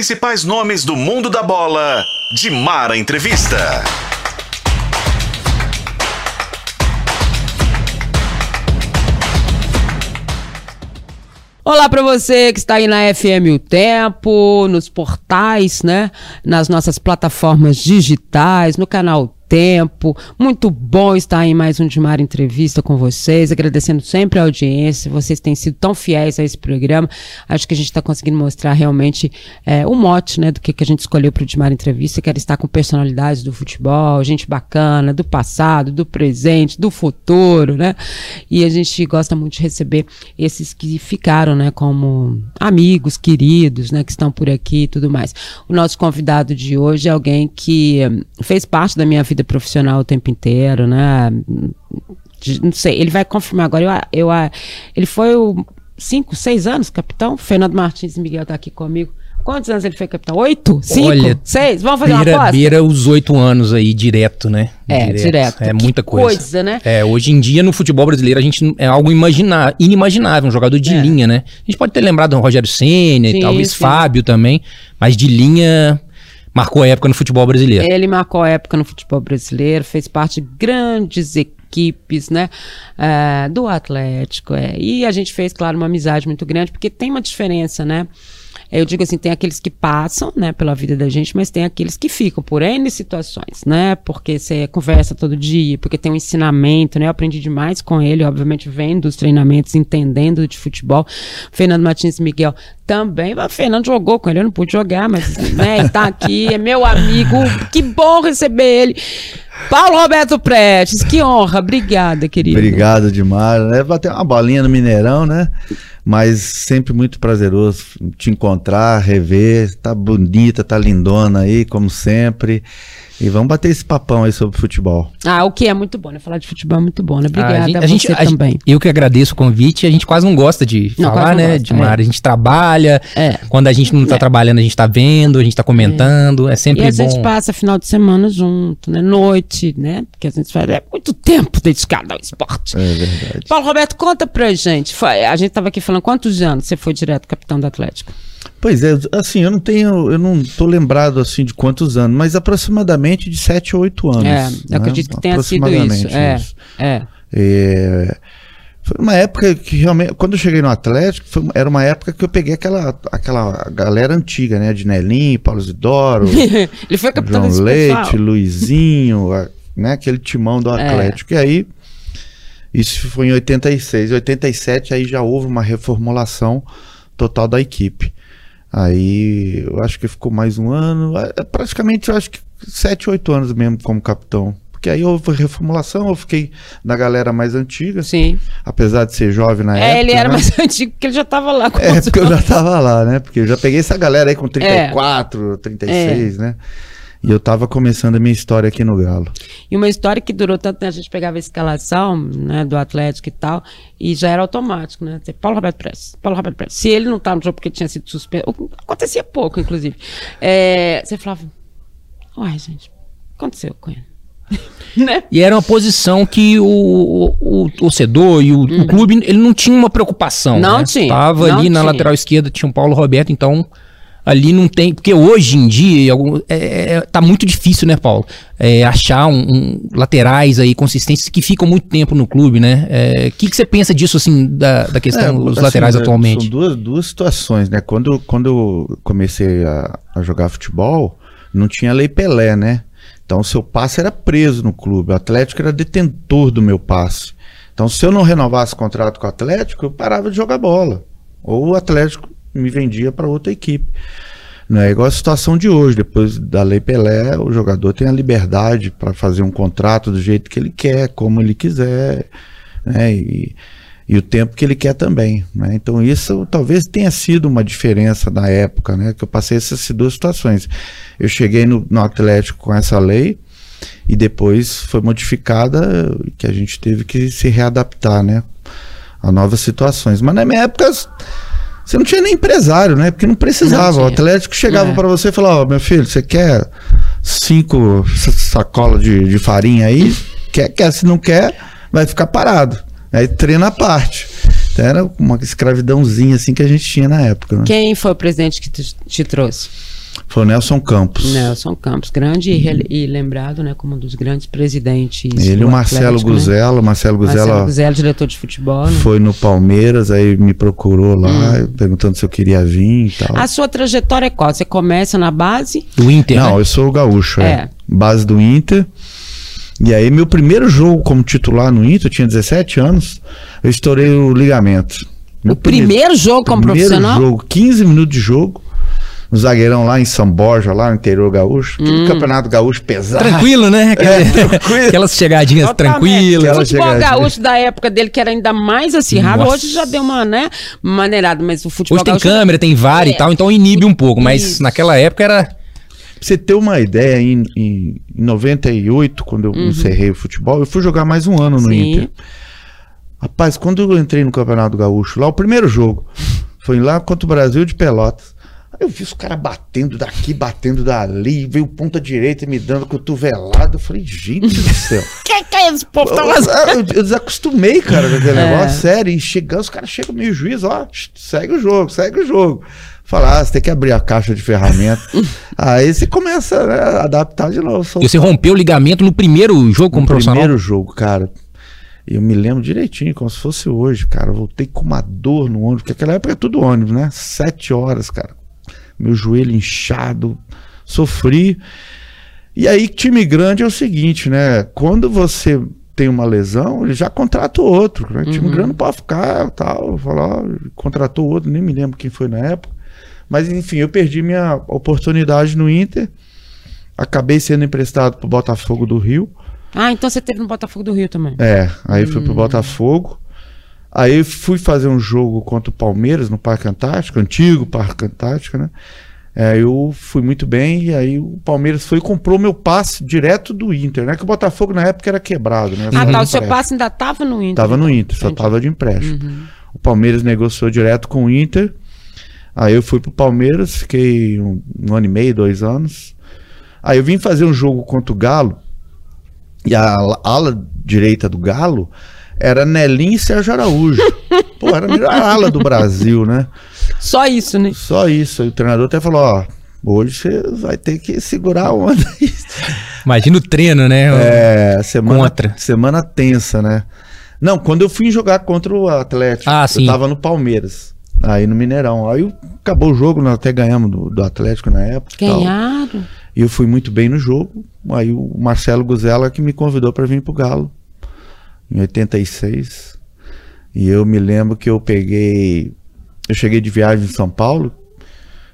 principais nomes do mundo da bola. De Mara Entrevista. Olá para você que está aí na FM O Tempo, nos portais, né? Nas nossas plataformas digitais, no canal tempo. Muito bom estar em mais um Dimar Entrevista com vocês, agradecendo sempre a audiência. Vocês têm sido tão fiéis a esse programa. Acho que a gente está conseguindo mostrar realmente é, o mote né, do que, que a gente escolheu para o Dimar Entrevista, que estar com personalidades do futebol, gente bacana, do passado, do presente, do futuro, né? E a gente gosta muito de receber esses que ficaram, né, como amigos, queridos, né, que estão por aqui e tudo mais. O nosso convidado de hoje é alguém que fez parte da minha vida vida profissional o tempo inteiro, né? Não sei, ele vai confirmar agora. Eu, eu, ele foi o cinco, seis anos capitão. Fernando Martins Miguel está aqui comigo. Quantos anos ele foi capitão? Oito? Cinco? Olha, seis? Vamos fazer beira, uma aposta? Beira os oito anos aí, direto, né? É, direto. direto. É que muita coisa. coisa. né? É, hoje em dia no futebol brasileiro a gente é algo imaginar, inimaginável, um jogador de é. linha, né? A gente pode ter lembrado do Rogério Senna, talvez sim. Fábio também, mas de linha marcou a época no futebol brasileiro. Ele marcou a época no futebol brasileiro, fez parte de grandes equipes, né, uh, do Atlético, é. e a gente fez, claro, uma amizade muito grande, porque tem uma diferença, né, eu digo assim, tem aqueles que passam, né, pela vida da gente, mas tem aqueles que ficam por N situações, né? Porque você conversa todo dia, porque tem um ensinamento, né? Eu aprendi demais com ele, obviamente vendo os treinamentos, entendendo de futebol. Fernando Martins Miguel também. O Fernando jogou com ele, eu não pude jogar, mas né, tá aqui, é meu amigo. Que bom receber ele. Paulo Roberto Prestes, que honra. Obrigada, querido. Obrigado demais. Né? Bater uma bolinha no Mineirão, né? Mas sempre muito prazeroso te encontrar, rever. Tá bonita, tá lindona aí, como sempre. E vamos bater esse papão aí sobre futebol. Ah, o que é muito bom, né? Falar de futebol é muito bom, né? Obrigada ah, a, gente, a você a também. Gente, eu que agradeço o convite. A gente quase não gosta de não, falar, né? Gosta, de uma é. área. A gente trabalha. É. Quando a gente não tá é. trabalhando, a gente tá vendo, a gente tá comentando. É, é sempre bom. E a gente passa final de semana junto, né? Noite, né? Porque a gente faz é muito tempo dedicado ao esporte. É verdade. Paulo Roberto, conta pra gente. A gente tava aqui falando quantos anos você foi direto capitão do Atlético? Pois é, assim, eu não tenho, eu não tô lembrado assim de quantos anos, mas aproximadamente de 7 ou 8 anos. É, eu né? acredito que tenha sido isso. É, isso. É. é. Foi uma época que realmente, quando eu cheguei no Atlético, foi, era uma época que eu peguei aquela, aquela galera antiga, né? De Nelinho, Paulo Zidoro, Ele foi capitão João Leite, pessoal. Luizinho, a, né? Aquele timão do é. Atlético. É. E aí, isso foi em 86. Em 87 aí já houve uma reformulação total da equipe. Aí eu acho que ficou mais um ano, praticamente eu acho que sete, oito anos mesmo como capitão. Porque aí houve reformulação, eu fiquei na galera mais antiga. Sim. Apesar de ser jovem na é, época. É, ele era né? mais antigo porque ele já estava lá. Com é, porque eu já estava lá, né? Porque eu já peguei essa galera aí com 34, é. 36, é. né? E eu tava começando a minha história aqui no Galo. E uma história que durou tanto, né? A gente pegava a escalação, né, do Atlético e tal, e já era automático, né? Paulo Roberto Prestes, Paulo Roberto Prestes. Se ele não tá no jogo porque tinha sido suspenso, acontecia pouco, inclusive. É, você falava, uai, gente, aconteceu com ele. né? E era uma posição que o, o, o torcedor e o, hum. o, clube, ele não tinha uma preocupação. Não né? tinha. Tava não ali tinha. na lateral esquerda, tinha o Paulo Roberto, então ali não tem. Porque hoje em dia é, é, tá muito difícil, né, Paulo? É, achar um, um, laterais aí consistentes que ficam muito tempo no clube, né? O é, que, que você pensa disso, assim, da, da questão dos assim, laterais né, atualmente? São duas, duas situações, né? Quando, quando eu comecei a, a jogar futebol, não tinha lei Pelé, né? Então, seu passe era preso no clube. O Atlético era detentor do meu passe. Então, se eu não renovasse o contrato com o Atlético, eu parava de jogar bola. Ou o Atlético me vendia para outra equipe. Não é igual a situação de hoje. Depois da Lei Pelé, o jogador tem a liberdade para fazer um contrato do jeito que ele quer, como ele quiser, né? E, e o tempo que ele quer também. Né? Então, isso talvez tenha sido uma diferença na época, né? Que eu passei essas duas situações. Eu cheguei no, no Atlético com essa lei e depois foi modificada que a gente teve que se readaptar, né? A novas situações. Mas na minha época você não tinha nem empresário, né? Porque não precisava. Não o Atlético chegava é. para você e falava: Ó, oh, meu filho, você quer cinco sacolas de, de farinha aí? Quer, quer. Se não quer, vai ficar parado. Aí treina a parte. Então era uma escravidãozinha assim que a gente tinha na época. Né? Quem foi o presidente que te, te trouxe? Foi o Nelson Campos. Nelson Campos, grande e, rele- e lembrado, né, como um dos grandes presidentes. Ele e do o Marcelo Atlético, né? Guzelo. Marcelo Guzelo Marcelo Guzelo, diretor de futebol. né? foi no Palmeiras, aí me procurou lá, Hum. perguntando se eu queria vir e tal. A sua trajetória é qual? Você começa na base? Do Inter, Não, né? eu sou o gaúcho, é. É. Base do Inter. E aí, meu primeiro jogo como titular no Inter, eu tinha 17 anos, eu estourei o ligamento. Meu o primeiro jogo como primeiro profissional? jogo, 15 minutos de jogo. No zagueirão lá em São Borja, lá no interior gaúcho. Hum. Aquele campeonato gaúcho pesado. Tranquilo, né? É, tranquilo. Aquelas chegadinhas Totalmente. tranquilas. O futebol chegadinha. gaúcho da época dele, que era ainda mais acirrado, Nossa. hoje já deu uma, né, maneirada, mas o futebol Hoje tem gaúcho... câmera, tem VAR e É. tal, então inibe um pouco. Mas Isso. naquela época era. Pra você ter uma ideia, em, em, em 98, quando eu encerrei o futebol, eu fui jogar mais um ano no Uhum. Sim. Inter. Rapaz, quando eu entrei no Campeonato Gaúcho, lá o primeiro jogo, foi lá contra o Brasil de Pelotas. Eu vi os caras batendo daqui, batendo dali, veio ponta direita me dando cotovelado. Eu falei, gente do céu. Que que é esse povo? Tá Eu, eu- eu desacostumei, cara, com aquele É. negócio, sério. E chegando, os caras chegam meio juiz, ó, segue o jogo, segue o jogo. Falar, ah, você tem que abrir a caixa de ferramentas. Aí você começa né, a adaptar de novo. E você rompeu o ligamento no primeiro jogo como No profissional? primeiro jogo, cara. Eu me lembro direitinho, como se fosse hoje, cara. Eu voltei com uma dor no ônibus, porque aquela época é tudo ônibus, né? Sete horas, cara. Meu joelho inchado, sofri. E aí, time grande é o seguinte, né? Quando você tem uma lesão, ele já contrata o outro. Né? Time grande não pode ficar, tal. Falar, contratou outro, nem me lembro quem foi na época. Mas enfim, eu perdi minha oportunidade no Inter. Acabei sendo emprestado pro Botafogo do Rio. Ah, então você teve no Botafogo do Rio também. É, aí fui pro Botafogo. Aí fui fazer um jogo contra o Palmeiras no Parque Antártico, antigo Parque Antártico, né? É, eu fui muito bem e aí o Palmeiras foi e comprou meu passe direto do Inter, né? Que o Botafogo na época era quebrado, né? Ah, tá. O seu passe ainda tava no Inter. Tava no então. Inter, só tava de empréstimo. O Palmeiras negociou direto com o Inter. Aí eu fui pro Palmeiras, fiquei um, um ano e meio, dois anos. Aí eu vim fazer um jogo contra o Galo. E a ala direita do Galo era Nelinho e Sérgio Araújo. Pô, era a melhor ala do Brasil, né? Só isso, né? Só isso. Aí o treinador até falou: ó, hoje você vai ter que segurar a onda. Imagina o treino, né? É, semana, Contra. semana tensa, né? Não, quando eu fui jogar contra o Atlético, Ah, eu sim. tava no Palmeiras, aí no Mineirão. Aí acabou o jogo, nós até ganhamos do, do Atlético na época. e. Ganharam. E eu fui muito bem no jogo. Aí o Marcelo Guzela que me convidou para vir pro Galo, em 86. E eu me lembro que eu peguei. Eu cheguei de viagem em São Paulo,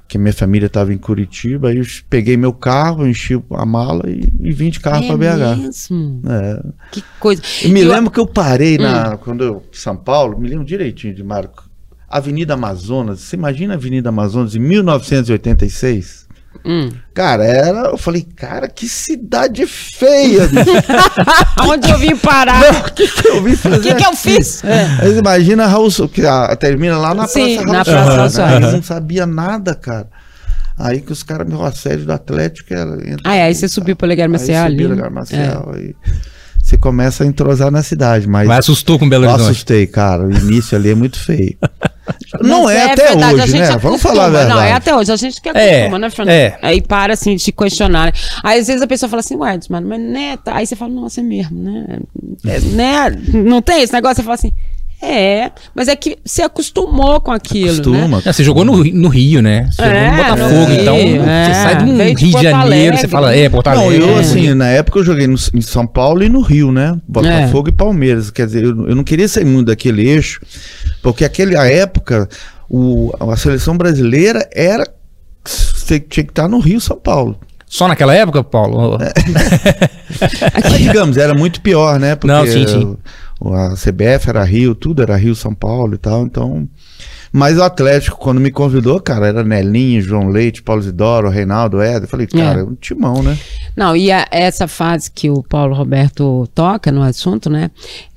que minha família estava em Curitiba. Aí eu peguei meu carro, enchi a mala e, e vim de carro é para BH. mesmo? É. Que coisa. Eu me E o- lembro que eu parei Hum. na. Quando eu. São Paulo, me lembro direitinho de Marco. Avenida Amazonas. Você imagina a Avenida Amazonas em 1986? Hum. Cara, era. Eu falei, cara, que cidade feia. Onde eu vim parar? O que, que eu vim fazer? O que, que eu fiz? É. Mas imagina a Raul, que a, termina lá na Sim, Praça na Raul Praça Soares, Raul né? Eu não sabia nada, cara. Aí que os caras, meu assédio do Atlético era. entra Ah, é, aí você tá? subiu pro Legar Aí Maciel ali. subi né? Legar Maciel, aí você começa a entrosar na cidade, mas. Mas assustou com Belo Eu Horizonte. assustei, cara. O início ali é muito feio. não Mas é, até verdade, a hoje, gente né? acostuma. Vamos falar a verdade. Não, é até hoje. A gente que É, acostuma, né, Fernando? é. Aí para, assim, de questionar. né? Aí, às vezes, a pessoa fala assim, ué, mano, mas né? tá- Aí você fala, nossa, é mesmo, né? É, né? Não tem esse negócio? Você fala assim, é, mas é que você acostumou com aquilo, Acostuma. né? É, você jogou no, no Rio, né? Você É, jogou no Botafogo, no então Rio, é. você sai de um Rio de Janeiro, Alegre. você fala, é, Porto Não, eu, é, assim, na época eu joguei no- em São Paulo e no Rio, né? Botafogo e Palmeiras. Quer dizer, eu, eu não queria sair muito daquele eixo, porque aquela época, o, a seleção brasileira era. Você tinha que estar no Rio, São Paulo. Só naquela época, Paulo? É. Mas, digamos, era muito pior, né? Porque Não, sim, sim. A CBF era Rio, tudo era Rio, São Paulo e tal, então. Mas o Atlético, quando me convidou, cara, era Nelinho, João Leite, Paulo Isidoro, Reinaldo, Éder. Eu falei, cara, é um timão, né? Não, e a- essa fase que o Paulo Roberto toca no assunto, né?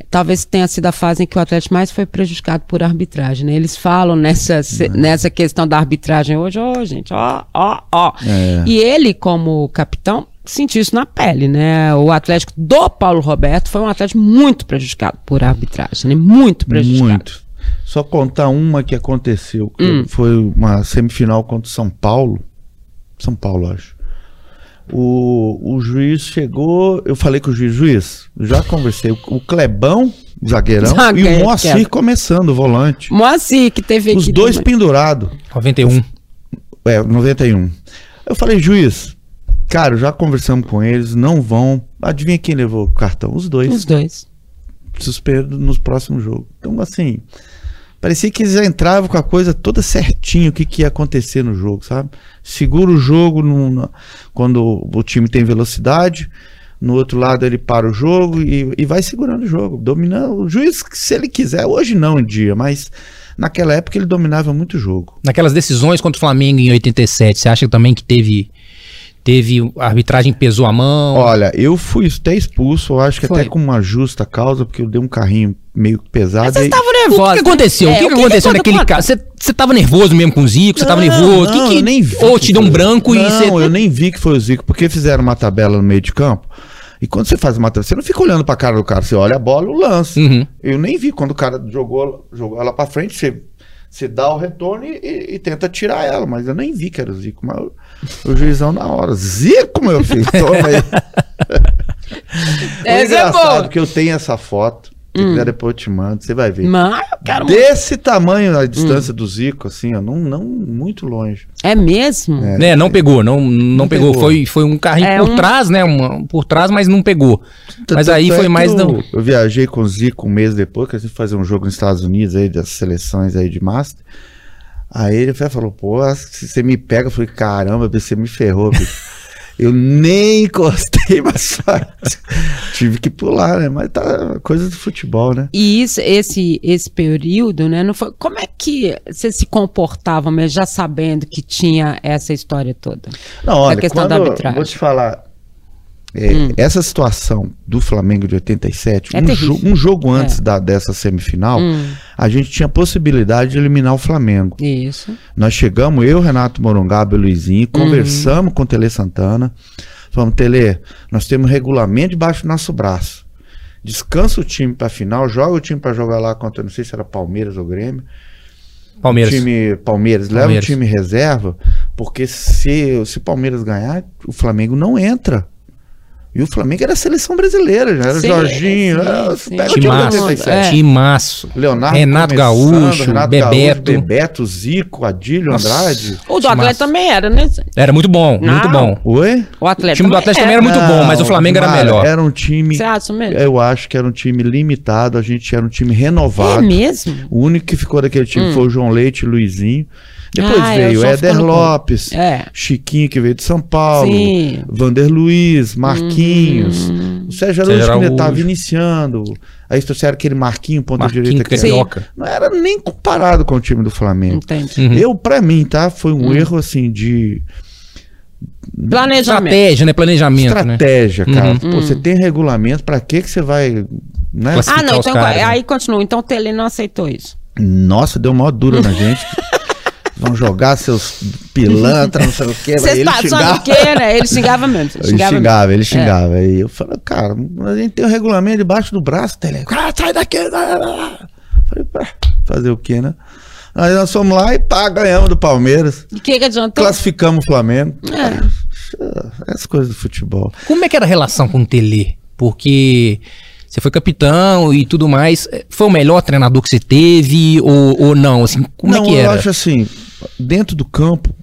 Talvez tenha sido a fase em que o Atlético mais foi prejudicado por arbitragem, né? Eles falam nessa, se- nessa questão da arbitragem hoje, ó, gente, ó, ó, ó. É. E ele, como capitão, sentiu isso na pele, né? O Atlético do Paulo Roberto foi um Atlético muito prejudicado por arbitragem, né? Muito prejudicado. Muito. Só contar uma que aconteceu, que Hum. foi uma semifinal contra o São Paulo. São Paulo, acho. O, o juiz chegou, eu falei com o juiz, juiz, já conversei. O, o Clebão, zagueirão, e Zagueiro, o Moacir quero. começando, o volante. Moacir, que teve Os aqui dois pendurados. 91. É, 91. Eu falei, juiz, cara, já conversamos com eles, não vão. Adivinha quem levou o cartão? Os dois. Os dois. Suspeito nos próximos jogos. Então, assim, parecia que eles já entravam com a coisa toda certinho, o que, que ia acontecer no jogo, sabe? Segura o jogo no- na- quando o time tem velocidade. No outro lado ele para o jogo e, e vai segurando o jogo, dominando. O juiz, se ele quiser, hoje não em dia, mas naquela época ele dominava muito o jogo. Naquelas decisões contra o Flamengo em 87, você acha também que teve. Teve. A arbitragem pesou a mão? Olha, eu fui até expulso, eu acho que Foi. até com uma justa causa, porque eu dei um carrinho meio pesado. Mas vocês e- estavam O que, que aconteceu? né? o que, É, que aconteceu conta- naquele caso? Você, você tava nervoso mesmo com o Zico? Você tava nervoso? Não, que que, eu nem vi ou que te deu um branco e não, você. eu nem vi que foi o Zico, porque fizeram uma tabela no meio de campo. E quando você faz uma tabela, você não fica olhando pra cara do cara, você olha a bola e o lance. Uhum. Eu nem vi quando o cara jogou, jogou ela pra frente, você, você dá o retorno e, e- e tenta tirar ela, mas eu nem vi que era o Zico. Mas o, o juizão na hora, Zico, meu filho, toma aí. Essa é engraçado boa. que eu tenho essa foto. Se quiser depois eu te mando, você vai ver. Mas eu quero Desse tamanho a Hum. distância do Zico, assim, ó, não, não muito longe. É mesmo? É. Né, não pegou, não, não, pegou. pegou. Foi, foi um carrinho É por um- trás, né? uma- por trás, mas não pegou. Mas aí é foi mais. Eu, Não... eu viajei com o Zico um mês depois, que a gente fazer um jogo nos Estados Unidos aí, das seleções aí de Master. Aí ele falou, pô, se você me pega, eu falei, caramba, você me ferrou, bicho. Eu nem encostei mais forte. Tive que pular, né? Mas tá coisa do futebol, né? E isso, esse, esse período, né? Não foi, como é que você se comportava, mas já sabendo que tinha essa história toda? Não, olha, questão da arbitragem. vou te falar. É, Essa situação do Flamengo de 87, É um, jo- um jogo antes É. da, dessa semifinal, Hum, a gente tinha possibilidade de eliminar o Flamengo. isso. Nós chegamos, eu, Renato Morongaba e Luizinho, conversamos com o Tele Santana. Falamos, Tele, nós temos regulamento debaixo do nosso braço. Descansa o time pra final, joga o time pra jogar lá contra, não sei se era Palmeiras ou Grêmio. Palmeiras. Time Palmeiras, leva Palmeiras. o time reserva, porque se se o Palmeiras ganhar, o Flamengo não entra. E o Flamengo era a seleção brasileira, já era Sim, Jorginho, sim, era, sim. o time Timaço. de 87. É. Timaço. Leonardo Renato Gaúcho, Renato Bebeto. Gaúcho, Bebeto, Zico, Adílio, Nossa. Andrade. O do. Atlético também era, né? Era muito bom, muito Não. bom. Oi? O Atlético O time do Atlético também era muito bom, mas o Flamengo era melhor. Era um time, Você acha mesmo? eu acho que era um time limitado, a gente era um time É renovado. mesmo? O único que ficou daquele time foi o João Leite e o Luizinho. Depois Ah, o veio Éder Lopes, É. Chiquinho que veio de São Paulo, Sim. Vander Luiz, Marquinhos, o Sérgio Araújo que ainda estava iniciando. Aí trouxeram aquele Marquinho, ponta Marquinho direita que Carioca. não era nem comparado com o time do Flamengo. Entendi. Uhum. Eu, pra mim, tá? Foi um erro assim de Planejamento. Estratégia, né? Planejamento, né? estratégia, cara. Uhum. Pô, você tem regulamento, pra que que você vai. Né? Ah, não, então caras, né? aí continua. Então o Tele não aceitou isso. Nossa, deu mó dura na gente. Vão jogar seus pilantra, não sei o quê. Você Aí ele xingava. sabe o quê, né? Ele xingava mesmo. Ele Ele xingava, xingava, ele É. xingava. Aí eu falei, cara, a gente tem o regulamento debaixo do braço, tele. Cara, sai daqui. Falei, pá, fazer o quê, né? Aí nós fomos lá e pá, ganhamos do Palmeiras. E o que, que adiantou? Classificamos o Flamengo. É. Essas coisas do futebol. Como é que era a relação com o Tele? Porque você foi capitão e tudo mais. Foi o melhor treinador que você teve ou, ou não? Assim, como não, é que eu era? acho assim, dentro do campo,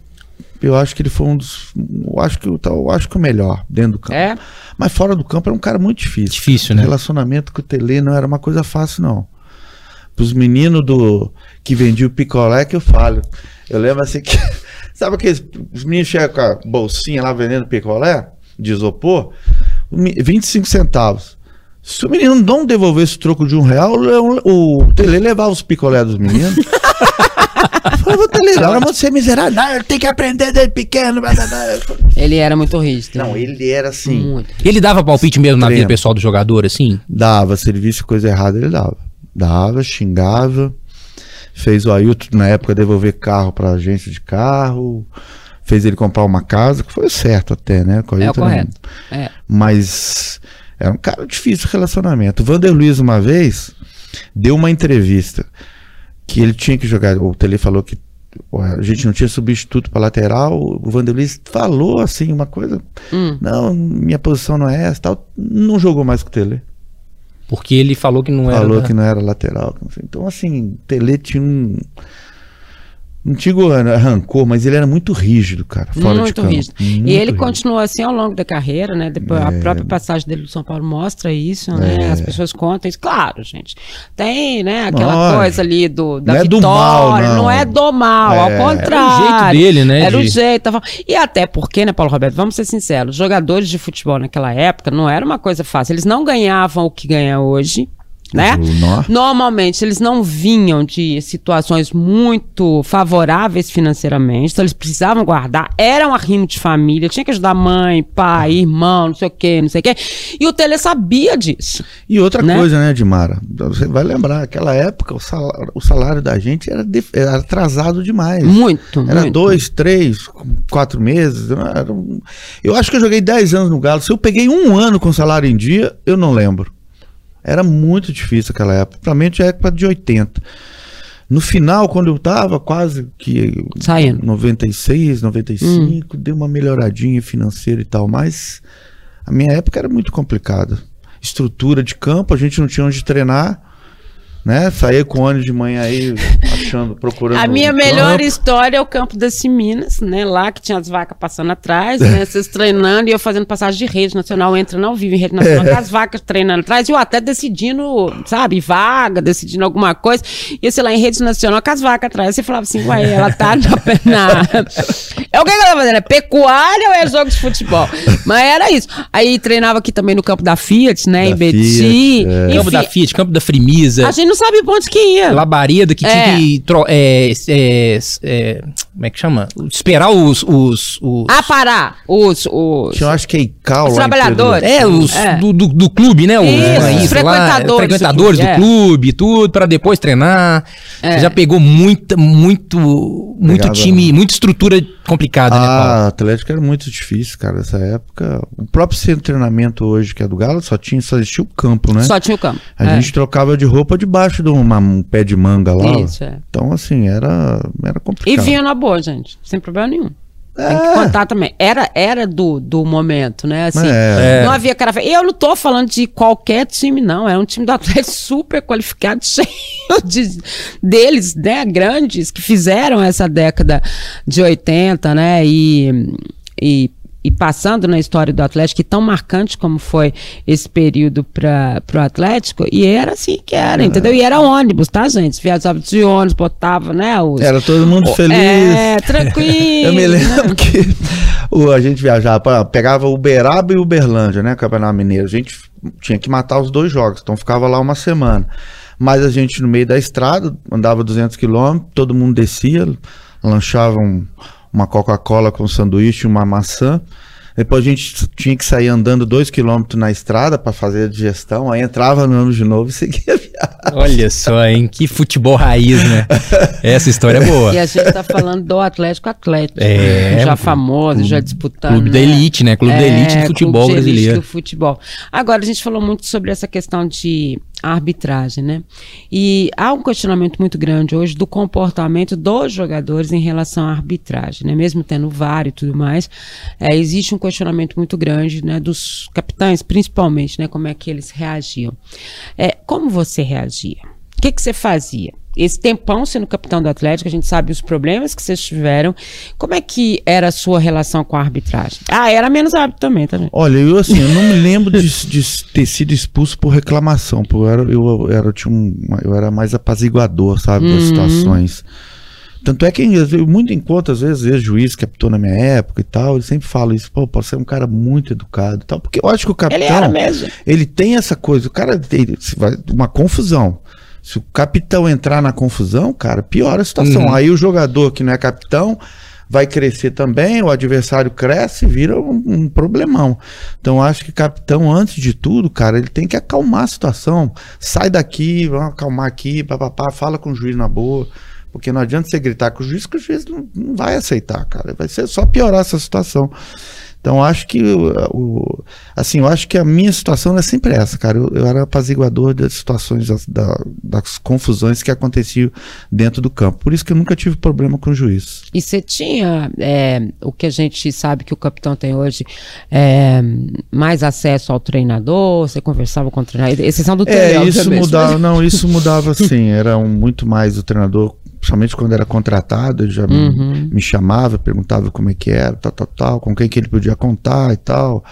eu acho que ele foi um dos. Eu acho que, o- eu acho que o melhor dentro do campo. É? Mas fora do campo era um cara muito difícil. Difícil, O né? relacionamento com o Tele não era uma coisa fácil, não. Pros meninos do que vendiam picolé que eu falo. Eu lembro assim que. Sabe aqueles. Os meninos chegam com a bolsinha lá vendendo picolé de isopor? o mi- 25 centavos. Se o menino não devolvesse o troco de um real, o, o Tele levava os picolé dos meninos. Eu falei, "Ô, Tele, não, você é miserável, não, ele tem que aprender desde pequeno. blá, blá, blá." Eu Ele era muito rígido. Não, ele era assim. Muito. Ele dava palpite mesmo na vida pessoal do jogador, assim? Dava, se ele visse coisa errada, ele dava. Dava, xingava. Fez o Ailton, na época, devolver carro pra agência de carro. Fez ele comprar uma casa, que foi o certo até, né? Com É o correto. É. Mas era um cara difícil o relacionamento. O Vander Luiz, uma vez, deu uma entrevista que ele tinha que jogar. O Tele falou que a gente não tinha substituto para lateral, o Vanderlei falou assim uma coisa, Hum. não, minha posição não é essa, tal, não jogou mais com o Tele. Porque ele falou que não era. Falou que não era lateral. Então, assim, o Tele tinha um. Não digo rancor, mas ele era muito rígido, cara. Fora de muito campo. rígido. Muito e ele rígido. continuou assim ao longo da carreira, né? Depois, A própria passagem dele do São Paulo mostra isso, né? É. As pessoas contam isso. Claro, gente. Tem, né? Aquela coisa ali do, da não é do vitória. mal, não. é do mal, É. ao Era o contrário. jeito dele, né, Era o de- jeito. tava- E até porque, né, Paulo Roberto? Vamos ser sinceros. Jogadores de futebol naquela época não era uma coisa fácil. Eles não ganhavam o que ganha hoje. Né? Normalmente eles não vinham de situações muito favoráveis financeiramente, então eles precisavam guardar, era um arrimo de família, tinha que ajudar mãe, pai, irmão, não sei o que, não sei o que. E o Tele sabia disso. E outra né? coisa, né, Edmara? Você vai lembrar, naquela época o salário, o salário da gente era, def- era atrasado demais. Muito, Era muito. dois, três, quatro meses. um- Eu acho que eu joguei dez anos no Galo. Se eu peguei um ano com salário em dia, eu não lembro. Era muito difícil aquela época. Pra mim, tinha época de 80. No final, quando eu tava quase que Saindo. 96, 95, deu uma melhoradinha financeira e tal, mas a minha época era muito complicada. Estrutura de campo, a gente não tinha onde treinar, né? Saía com ônibus de manhã aí, achando, procurando. A minha um melhor campo. história é o campo das Minas, né? Lá que tinha as vacas passando atrás, né? Vocês treinando e eu fazendo passagem de rede nacional, entrando ao vivo em rede nacional, com as vacas treinando atrás, e eu até decidindo, sabe, vaga, decidindo alguma coisa. E sei lá, em rede nacional, com as vacas atrás. Você falava assim, ué, ela tá na. na... É o que que ela tá fazendo? É pecuária ou é jogo de futebol? Mas era isso. Aí treinava aqui também no campo da Fiat, né? Da em Betim. Fiat, é. Campo da Fiat, campo da Frimisa. a gente não sabe pra onde que ia. Labareda que tinha É. que. Tro- é, é, é, como é que chama? Esperar os. os, os- A parar os, os, eu acho que é ICAO Os lá trabalhadores. É, os É. Do, do, do clube, né? Os, Isso, é os isso lá? frequentadores do frequentadores do clube, é. clube, tudo, pra depois treinar. É. Você já pegou muita, muito, muito Pegava- time, muita estrutura complicada, né, Paulo? Ah, Atlético era muito difícil, cara, nessa época. O próprio centro de treinamento hoje, que é do Galo, só tinha, só existia o campo, né? Só tinha o campo. A É. gente trocava de roupa debaixo de uma- um pé de manga lá. Isso, é. Então, assim, era, era E complicado. vinha na boa, gente. Sem problema nenhum. Tem que É. contar também. Era, era do, do momento, né? Assim, É. Não havia cara eu não tô falando de qualquer time, não. É um time do Atlético super qualificado, cheio de, deles, né? Grandes, que fizeram essa década de 80, né? E, e, e passando na história do Atlético, e tão marcante como foi esse período para o Atlético. E era assim que era, entendeu? E era ônibus, tá, gente? Viajava de ônibus, botava, né? Os, Era todo mundo feliz. é, tranquilo. Eu me lembro que o, a gente viajava, pra- pegava Uberaba e Uberlândia, né? Campeonato Mineiro. A gente tinha que matar os dois jogos, então ficava lá uma semana. Mas a gente, no meio da estrada, andava 200 quilômetros, todo mundo descia, lanchava um- uma Coca-Cola com sanduíche e uma maçã. Depois a gente tinha que sair andando dois quilômetros na estrada para fazer a digestão, aí entrava no ônibus de novo e seguia a viagem. Olha só, hein? Que futebol raiz, né? Essa história é boa. E a gente tá falando do Atlético Atlético. É, já um famoso, já disputando. clube da né? elite, né? Clube da elite do clube futebol elite brasileiro. do futebol. Agora, a gente falou muito sobre essa questão de arbitragem, né? E há um questionamento muito grande hoje do comportamento dos jogadores em relação à arbitragem, né? Mesmo tendo VAR e tudo mais, é, existe um questionamento muito grande, né? Dos capitães, principalmente, né? Como é que eles reagiam. É, como você reagia? O que, que você fazia? Esse tempão sendo capitão do Atlético, a gente sabe os problemas que vocês tiveram. Como é que era a sua relação com a arbitragem? Ah, era menos árbitro também, tá, gente? Olha, eu assim, eu não me lembro de, de ter sido expulso por reclamação, porque eu era, eu, era, eu tinha um, eu era mais apaziguador, sabe, das situações. Tanto é que eu muito encontro, às vezes, ex-juiz que apitou na minha época e tal, ele sempre fala isso, pô, pode ser um cara muito educado e tal, porque eu acho que o capitão, Ele era mesmo. ele tem essa coisa, o cara tem uma confusão. Se o capitão entrar na confusão, cara, piora a situação. Uhum. Aí o jogador que não é capitão vai crescer também, o adversário cresce e vira um, um problemão. Então acho que capitão, antes de tudo, cara, ele tem que acalmar a situação. Sai daqui, vamos acalmar aqui, papapá, fala com o juiz na boa. Porque não adianta você gritar com o juiz, que o juiz não, não vai aceitar, cara. Vai ser só piorar essa situação. Então acho que o, assim, eu acho que a minha situação é sempre essa, cara. Eu, eu era apaziguador das situações das, da- das confusões que aconteciam dentro do campo. Por isso que eu nunca tive problema com o juiz. E você tinha é, o que a gente sabe que o capitão tem hoje, é, mais acesso ao treinador, você conversava com o treinador, exceção do É, Tele, isso obviamente, mudava, mas- não, isso mudava sim, era um, muito mais o treinador, principalmente quando era contratado, ele já me- Uhum. me, chamava, perguntava como é que era, tal, tal, tal, com quem que ele podia contar e tal.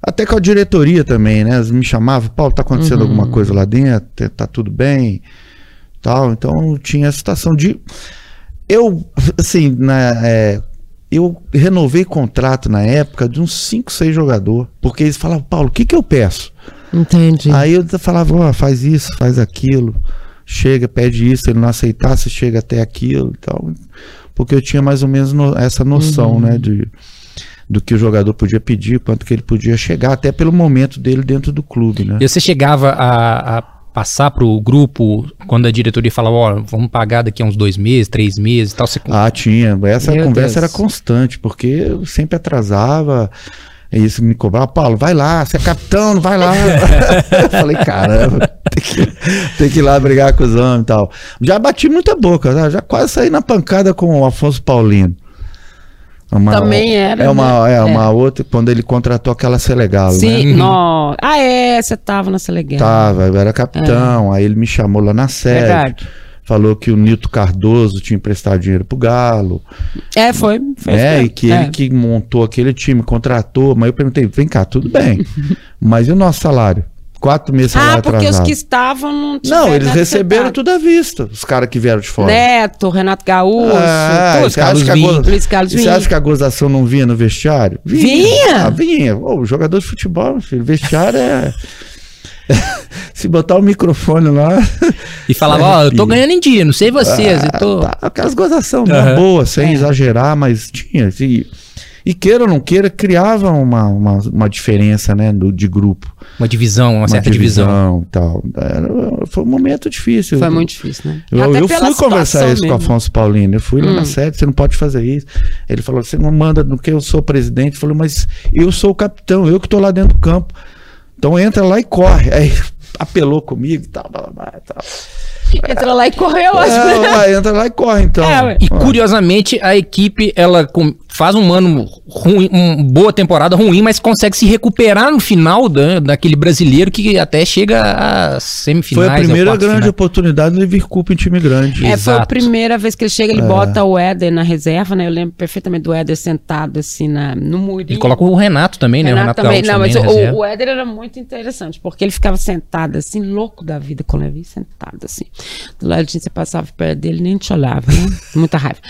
Até com a diretoria também, né? Me chamavam, Paulo, tá acontecendo Uhum. alguma coisa lá dentro, tá- tudo bem, tal. Então tinha a situação de eu, assim, na, é, eu renovei contrato na época de uns 5, 6 jogadores, porque eles falavam, Paulo, o que que eu peço? Entendi. Aí eu falava, ó, faz isso, faz aquilo, chega, pede isso, ele não aceitasse, chega até aquilo e tal. Porque eu tinha mais ou menos no- essa noção, né, de, do que o jogador podia pedir, quanto que ele podia chegar, até pelo momento dele dentro do clube, né? E você chegava a, a passar pro grupo quando a diretoria falava, ó, vamos pagar daqui a uns dois meses, três meses e tal. Você... Ah, tinha. Essa Meu conversa Deus. era constante, porque eu sempre atrasava. E isso me cobrava, Paulo, vai lá, você é capitão, vai lá. eu falei, caramba, tem que, tem que ir lá brigar com os homens e tal. Já bati muita boca, né? já quase saí na pancada com o Afonso Paulino. Uma- Também era, É uma, né? é É. uma outra, quando ele contratou aquela Selegalo, né? Sim, nó. Ah, é, você tava na Selegueira. Tava, eu era capitão, aí ele me chamou lá na sede. Verdade. Falou que o Nilton Cardoso tinha emprestado dinheiro pro Galo. É, foi. foi é, e que É. ele que montou aquele time, contratou, mas eu perguntei, vem cá, tudo bem, mas e o nosso salário? Quatro meses salário Ah, porque atrasado. os que estavam não tinham Não, eles receberam tudo à vista, os caras que vieram de fora. Neto, Renato Gaúcho, Ah, acha, Carlos goza- Luiz Carlos e você acha que a gozação não vinha no vestiário? Vinha? Ah, vinha. Ô, o jogador de futebol, meu filho, vestiário é... Se botar o microfone lá... E falava, ó, eu tô ganhando em dia, não sei vocês, eu tô... Tá, aquelas gozação uma Aham. boa, sem É. exagerar, mas tinha. E, e queira ou não queira, criava uma, uma, uma diferença, né, do, de grupo. Uma divisão, uma, certa divisão. e tal. Era- foi um momento difícil. Foi muito difícil, né? Eu, eu fui conversar isso com o mesmo. Afonso Paulino. Eu fui lá Hum. na sede, você não pode fazer isso. Ele falou: você não manda no que eu sou presidente. Eu falei, mas eu sou o capitão, eu que estou lá dentro do campo. Então entra lá e corre. Aí apelou comigo e tal, e tal. Entrou lá e correu, acho. É, vai, entra lá e corre, então. É. E curiosamente, a equipe, ela com- faz um ano ruim, uma boa temporada ruim, mas consegue se recuperar no final da, daquele brasileiro que até chega a semifinais. Foi a primeira grande final. oportunidade de vir Cupa em time grande. É, foi a Exato. primeira vez que ele chega, ele bota o Éder na reserva, né? Eu lembro perfeitamente do Éder sentado assim na, no murinho. Ele coloca o Renato também, né? O Renato Renato também, não, mas também na o, o Éder era muito interessante, porque ele ficava sentado assim, louco da vida com o Levi, sentado assim. Do lado de você passava perto dele, nem te olhava, né? Muita raiva.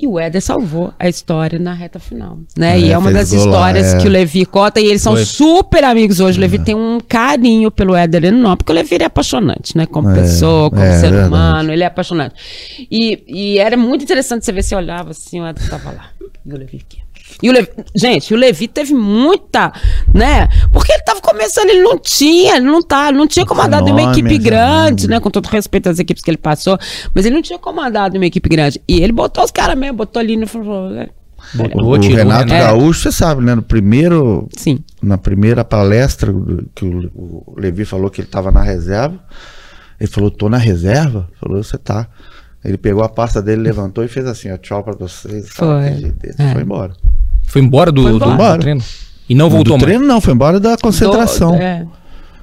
E o Éder salvou a história na reta final, né? e É, é uma das gol lá, histórias é. que o Levi conta, e eles são Foi. super amigos hoje. O Levi tem um carinho pelo Éder enorme, porque o Levi é apaixonante, né? Como É, pessoa, como é, ser humano, ele é apaixonante. E, e era muito interessante você ver, você olhava assim, o Éder tava lá, e o Levi aqui. E o Levi, gente, o Levi teve muita, né? Porque ele tava começando, ele não tinha, ele não tá, não tinha comandado uma nome, equipe já grande, né? Com todo respeito às equipes que ele passou, mas ele não tinha comandado uma equipe grande. E ele botou os caras mesmo, botou ali no falou, é, Botou, O tirou Renato É. Gaúcho, você sabe, né? No primeiro, sim. na primeira palestra que o, o Levi falou que ele estava na reserva, ele falou, tô na reserva? Falou, você tá. Ele pegou a pasta dele, levantou e fez assim, ó, tchau pra vocês. Foi. Jeito, É. Foi embora. Foi embora do, Foi do- do embora. treino. E não voltou do mais. treino não, foi embora da concentração. Do- é.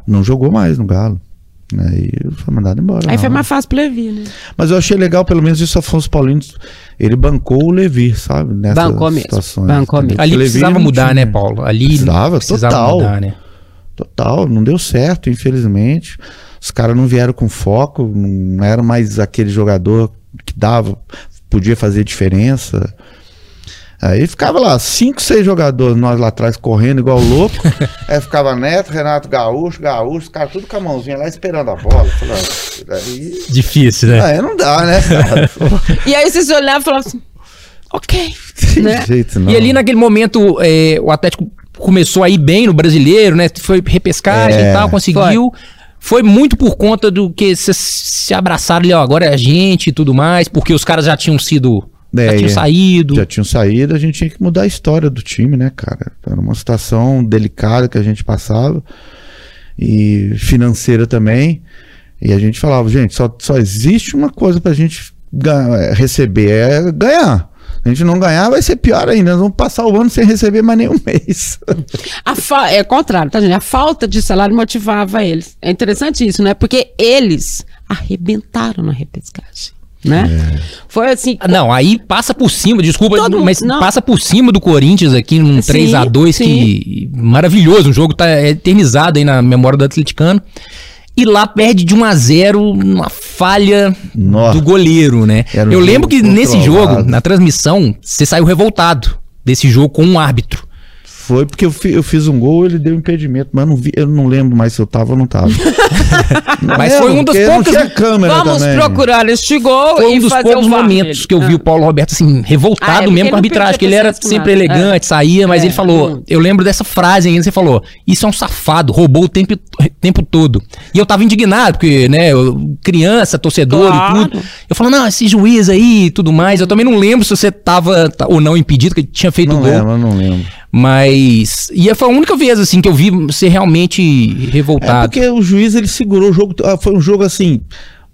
Não jogou mais no Galo. Aí foi mandado embora. Aí não. foi mais fácil pro Levi, né? Mas eu achei legal, pelo menos isso, Afonso Paulino, ele bancou o Levi, sabe? Nessas Bancou mesmo, situações. bancou mesmo. Ali precisava mudar, tinha- né, Paulo? Ali Precisava, total. mudar, né? Total, não deu certo, infelizmente. Os caras não vieram com foco, não era mais aquele jogador que dava, podia fazer diferença. Aí ficava lá, cinco, seis jogadores, nós lá atrás correndo igual louco. aí ficava Neto, Renato Gaúcho, Gaúcho, os caras tudo com a mãozinha lá esperando a bola. Eu falei, "Ah, aí, Difícil, né? aí não dá, né, cara? E aí vocês olhavam e falavam assim, ok. Tem Né? jeito, não. E ali naquele momento, é, o Atlético começou a ir bem no brasileiro, né? Foi repescagem É. e tal, conseguiu. Foi. muito por conta do que vocês se abraçaram ali, ó, agora é a gente e tudo mais, porque os caras já tinham sido É, já tinham saído. Já tinham saído, a gente tinha que mudar a história do time, né, cara? Era uma situação delicada que a gente passava e financeira também. E a gente falava, gente, só, só existe uma coisa pra gente ga- receber, é ganhar. A gente não ganhar, vai ser pior ainda. Nós vamos passar o ano sem receber mais nenhum mês. A É o contrário, tá, gente? A falta de salário motivava eles. É interessante isso, né? Porque eles arrebentaram na repescagem. Né? É. Foi assim. Ah, Não, aí passa por cima, desculpa, Todo mas não. passa por cima do Corinthians aqui num Sim, 3 a 2 que maravilhoso, o jogo tá eternizado aí na memória do atleticano. E lá perde de 1 a 0 uma falha Nossa. do goleiro, né? Um Eu lembro que nesse jogo, na transmissão, você saiu revoltado desse jogo com um árbitro. Foi porque eu, fi- eu fiz um gol, ele deu impedimento, mas eu não, vi, eu não lembro mais se eu tava ou não tava. Não Mas foi um dos poucos- Vamos também. procurar este gol Foi e um dos fazer poucos momentos dele. que eu vi Ah. o Paulo Roberto assim, Ah, revoltado é, mesmo com a arbitragem, que ele era sempre nada. elegante, saía, mas É, ele falou, muito. eu lembro dessa frase ainda, você falou, isso é um safado, roubou o tempo, tempo todo. E eu tava indignado, porque, né, eu- criança, torcedor Claro. e tudo. Eu falo, não, esse juiz aí e tudo mais, eu também não lembro se você tava ou não impedido, que ele tinha feito Não o gol. lembro, eu não lembro. Mas. E foi a única vez, assim, que eu vi ser realmente É revoltado. porque o juiz ele segurou o jogo. ah, Foi um jogo assim.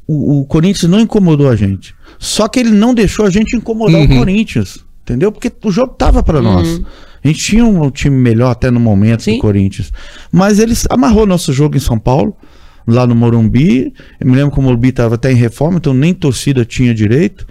O, o Corinthians não incomodou a gente. Só que ele não deixou a gente incomodar Uhum. o Corinthians. Entendeu? Porque o jogo tava pra nós. A gente tinha um time melhor até no momento Sim. do Corinthians. Mas ele amarrou nosso jogo em São Paulo, lá no Morumbi. Eu me lembro que o Morumbi estava até em reforma, então nem torcida tinha direito.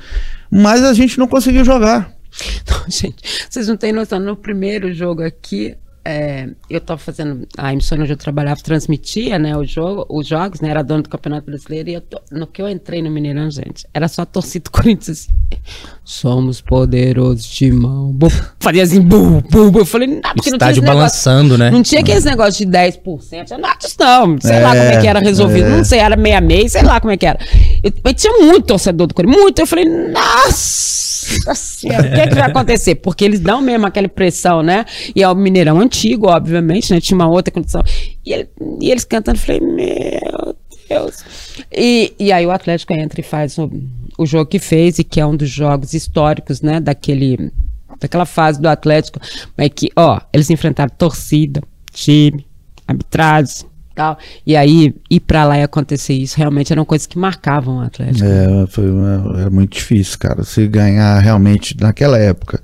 Mas a gente não conseguiu jogar. Não, gente, vocês não têm noção. No primeiro jogo aqui, é, eu tava fazendo. A emissora onde eu trabalhava transmitia, né, o jogo, os jogos, né? Era dono do Campeonato Brasileiro. E eu tô- no que eu entrei no Mineirão, gente, era só a torcida do Corinthians assim. Somos poderosos, Timão. Bum, Fazia assim, bum, bum. Eu falei, não, porque não tinha Estádio esse negócio- balançando, né? Não tinha aquele negócio de 10%. Nada não. Sei lá É, como é que era resolvido. é. Não sei, era meia-meia, sei lá como é que era. Eu, mas tinha muito torcedor do Corinthians, muito. Eu falei, nossa senhora, o que, é que vai acontecer? Porque eles dão mesmo aquela impressão, né? E é o Mineirão antigo, obviamente, né? Tinha uma outra condição. E, ele- e eles cantando, eu falei, meu Deus. E, e aí o Atlético entra e faz o, o jogo que fez, e que é um dos jogos históricos, né? Daquele, daquela fase do Atlético. Mas que, ó, eles enfrentaram torcida, time, arbitragem tal. E aí, ir pra lá e acontecer isso, realmente eram coisas que marcavam o Atlético. É, foi uma- era muito difícil, cara. Se ganhar realmente naquela época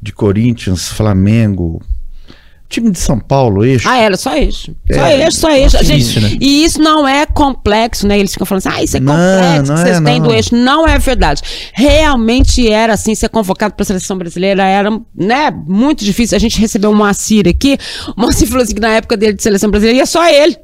de Corinthians, Flamengo, time de São Paulo, eixo. Ah, era só eixo. Só É, eixo, só eixo. difícil, Gente, né? E isso não é complexo, né? Eles ficam falando assim, ah, isso é Não, complexo não que vocês é, têm não. do eixo. Não é verdade. Realmente era assim, ser convocado para a seleção brasileira era, né, muito difícil. A gente recebeu o Moacir aqui. O Moacir falou assim que na época dele de seleção brasileira ia só ele.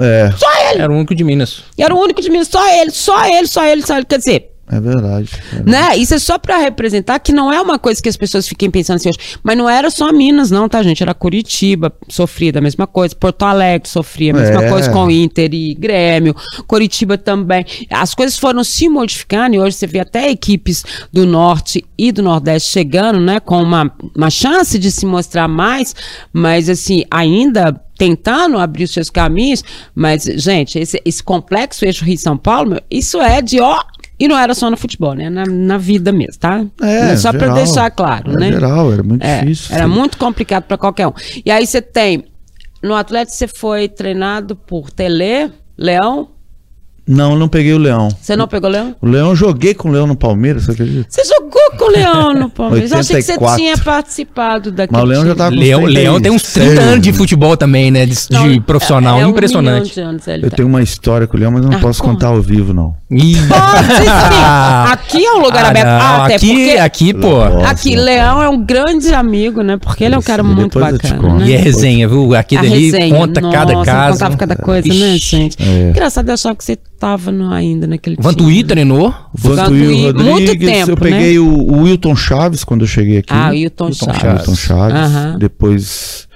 É, Só ele. Era o único de Minas. E era o único de mim, só ele, só ele, só ele, só ele. Quer dizer, é verdade. É né? Isso é só pra representar que não é uma coisa que as pessoas fiquem pensando assim hoje. Mas não era só Minas, não, tá, gente? Era Curitiba, sofria da mesma coisa. Porto Alegre sofria a mesma É. coisa com Inter e Grêmio. Curitiba também. As coisas foram se modificando e hoje você vê até equipes do Norte e do Nordeste chegando, né? Com uma, uma chance de se mostrar mais, mas assim, ainda tentando abrir os seus caminhos, mas, gente, esse, esse complexo eixo Rio-São Paulo, meu, isso é de ó. E não era só no futebol, né? Na, na vida mesmo, tá? É, só para deixar claro, É né? geral, era muito É, difícil. Era muito complicado para qualquer um. E aí você tem. No Atlético você foi treinado por Tele, Leão. Não, não peguei o Leão. Você não pegou Leão? O Leão, eu joguei com o Leão no Palmeiras, você acredita? Você jogou com o Leão no Palmeiras. Eu achei que você 84. tinha participado daquele Mas o Leão já tava com Leão, 36. Leão tem uns 30 anos de futebol também, né? De, de Não, profissional. é- é um Impressionante. de anos ele Eu tem. tenho uma história com o Leão, mas eu não Ah, posso conta. contar ao vivo, não. Pode sim. Aqui é um lugar Ah, aberto. Ah, até aqui, porque. aqui, pô. Aqui, Leão é um grande amigo, né? Porque ele é um cara Depois muito eu te bacana, conto. né? E é resenha, viu? Aqui dali resenha. conta cada Nossa, caso. contava cada coisa, né, gente? É. Engraçado eu achava que você tava no- ainda naquele Vantuí time. treinou. Vantuí Vantuí, muito Rodrigues, tempo, eu peguei o, o Wilton Chaves quando eu cheguei aqui. Ah, o Hilton Hilton Chaves. Chaves. Wilton Chaves. Depois,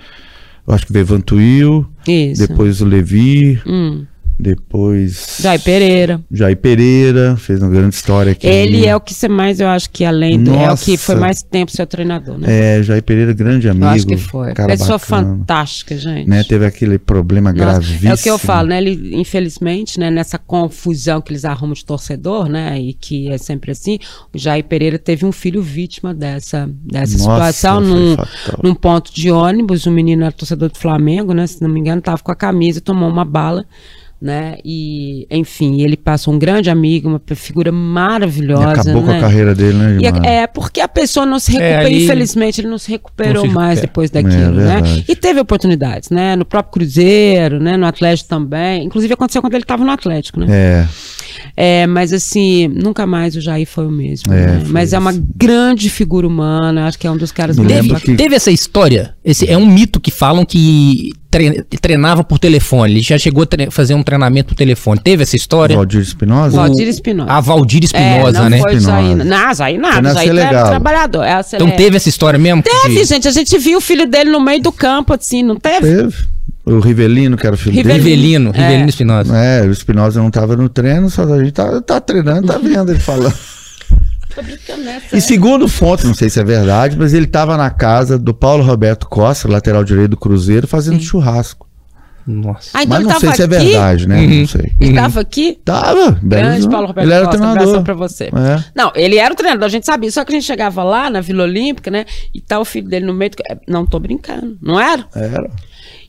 eu acho que veio Vantuil, Isso. depois o Levi, Hum. Depois. Jair Pereira. Jair Pereira, fez uma grande história aqui. Ele é o que você mais, eu acho que além do. É o que foi Nossa. mais tempo seu treinador, né? É, Jair Pereira, grande amigo. eu acho que foi. Pessoa bacana, fantástica, gente. Né, teve aquele problema Nossa, gravíssimo. É o que eu falo, né? Ele, infelizmente, né, nessa confusão que eles arrumam de torcedor, né? E que é sempre assim, o Jair Pereira teve um filho vítima dessa, dessa Nossa, situação num, fatal. num ponto de ônibus. O menino era torcedor do Flamengo, né? Se não me engano, tava com a camisa e tomou uma bala. Né? E, enfim, ele passou um grande amigo, uma figura E maravilhosa. acabou com né? a carreira dele, né, E é, é porque a pessoa não se recupera, ali- infelizmente, ele não se recuperou Não se mais depois É, daquilo, né? verdade. E teve oportunidades, né? No próprio Cruzeiro, né? No Atlético também. Inclusive aconteceu quando ele estava no Atlético, né? É, É, mas assim, nunca mais o Jair foi o mesmo. É, né? foi Mas é uma isso. grande figura humana, acho que é um dos caras mais Teve, que- teve essa história. Esse é um mito que falam que tre- treinava por telefone. Ele já chegou a fazer um treinamento por telefone. Teve essa história? Valdir Espinosa? Valdir Espinosa. A Valdir Espinosa, é, não né? foi Espinosa. Jair. Não, Jair Foi nada. na Jair era trabalhador. É a Então teve essa história mesmo? Teve, De- gente. A gente viu o filho dele no meio do campo, assim, não teve? Teve. O Rivelino, que era o filho Rivelino. dele. Rivelino, É. Rivelino Espinosa. É, o Espinosa não tava no treino, só a gente tá, tá treinando, tá vendo ele falando. Tô brincando nessa. E segundo fontes, não sei se é verdade, mas ele tava na casa do Paulo Roberto Costa, lateral direito do Cruzeiro, fazendo churrasco. Nossa. Ah, então mas não sei se é verdade, né? Uhum. Não sei. Ele tava aqui? Tava, Grande. Paulo Roberto Ele era Costa, treinador. pra você. É. Não, ele era o treinador, a gente sabia. Só que a gente chegava lá na Vila Olímpica, né? E tá o filho dele no meio. Do... é, Não tô brincando, não era? Era.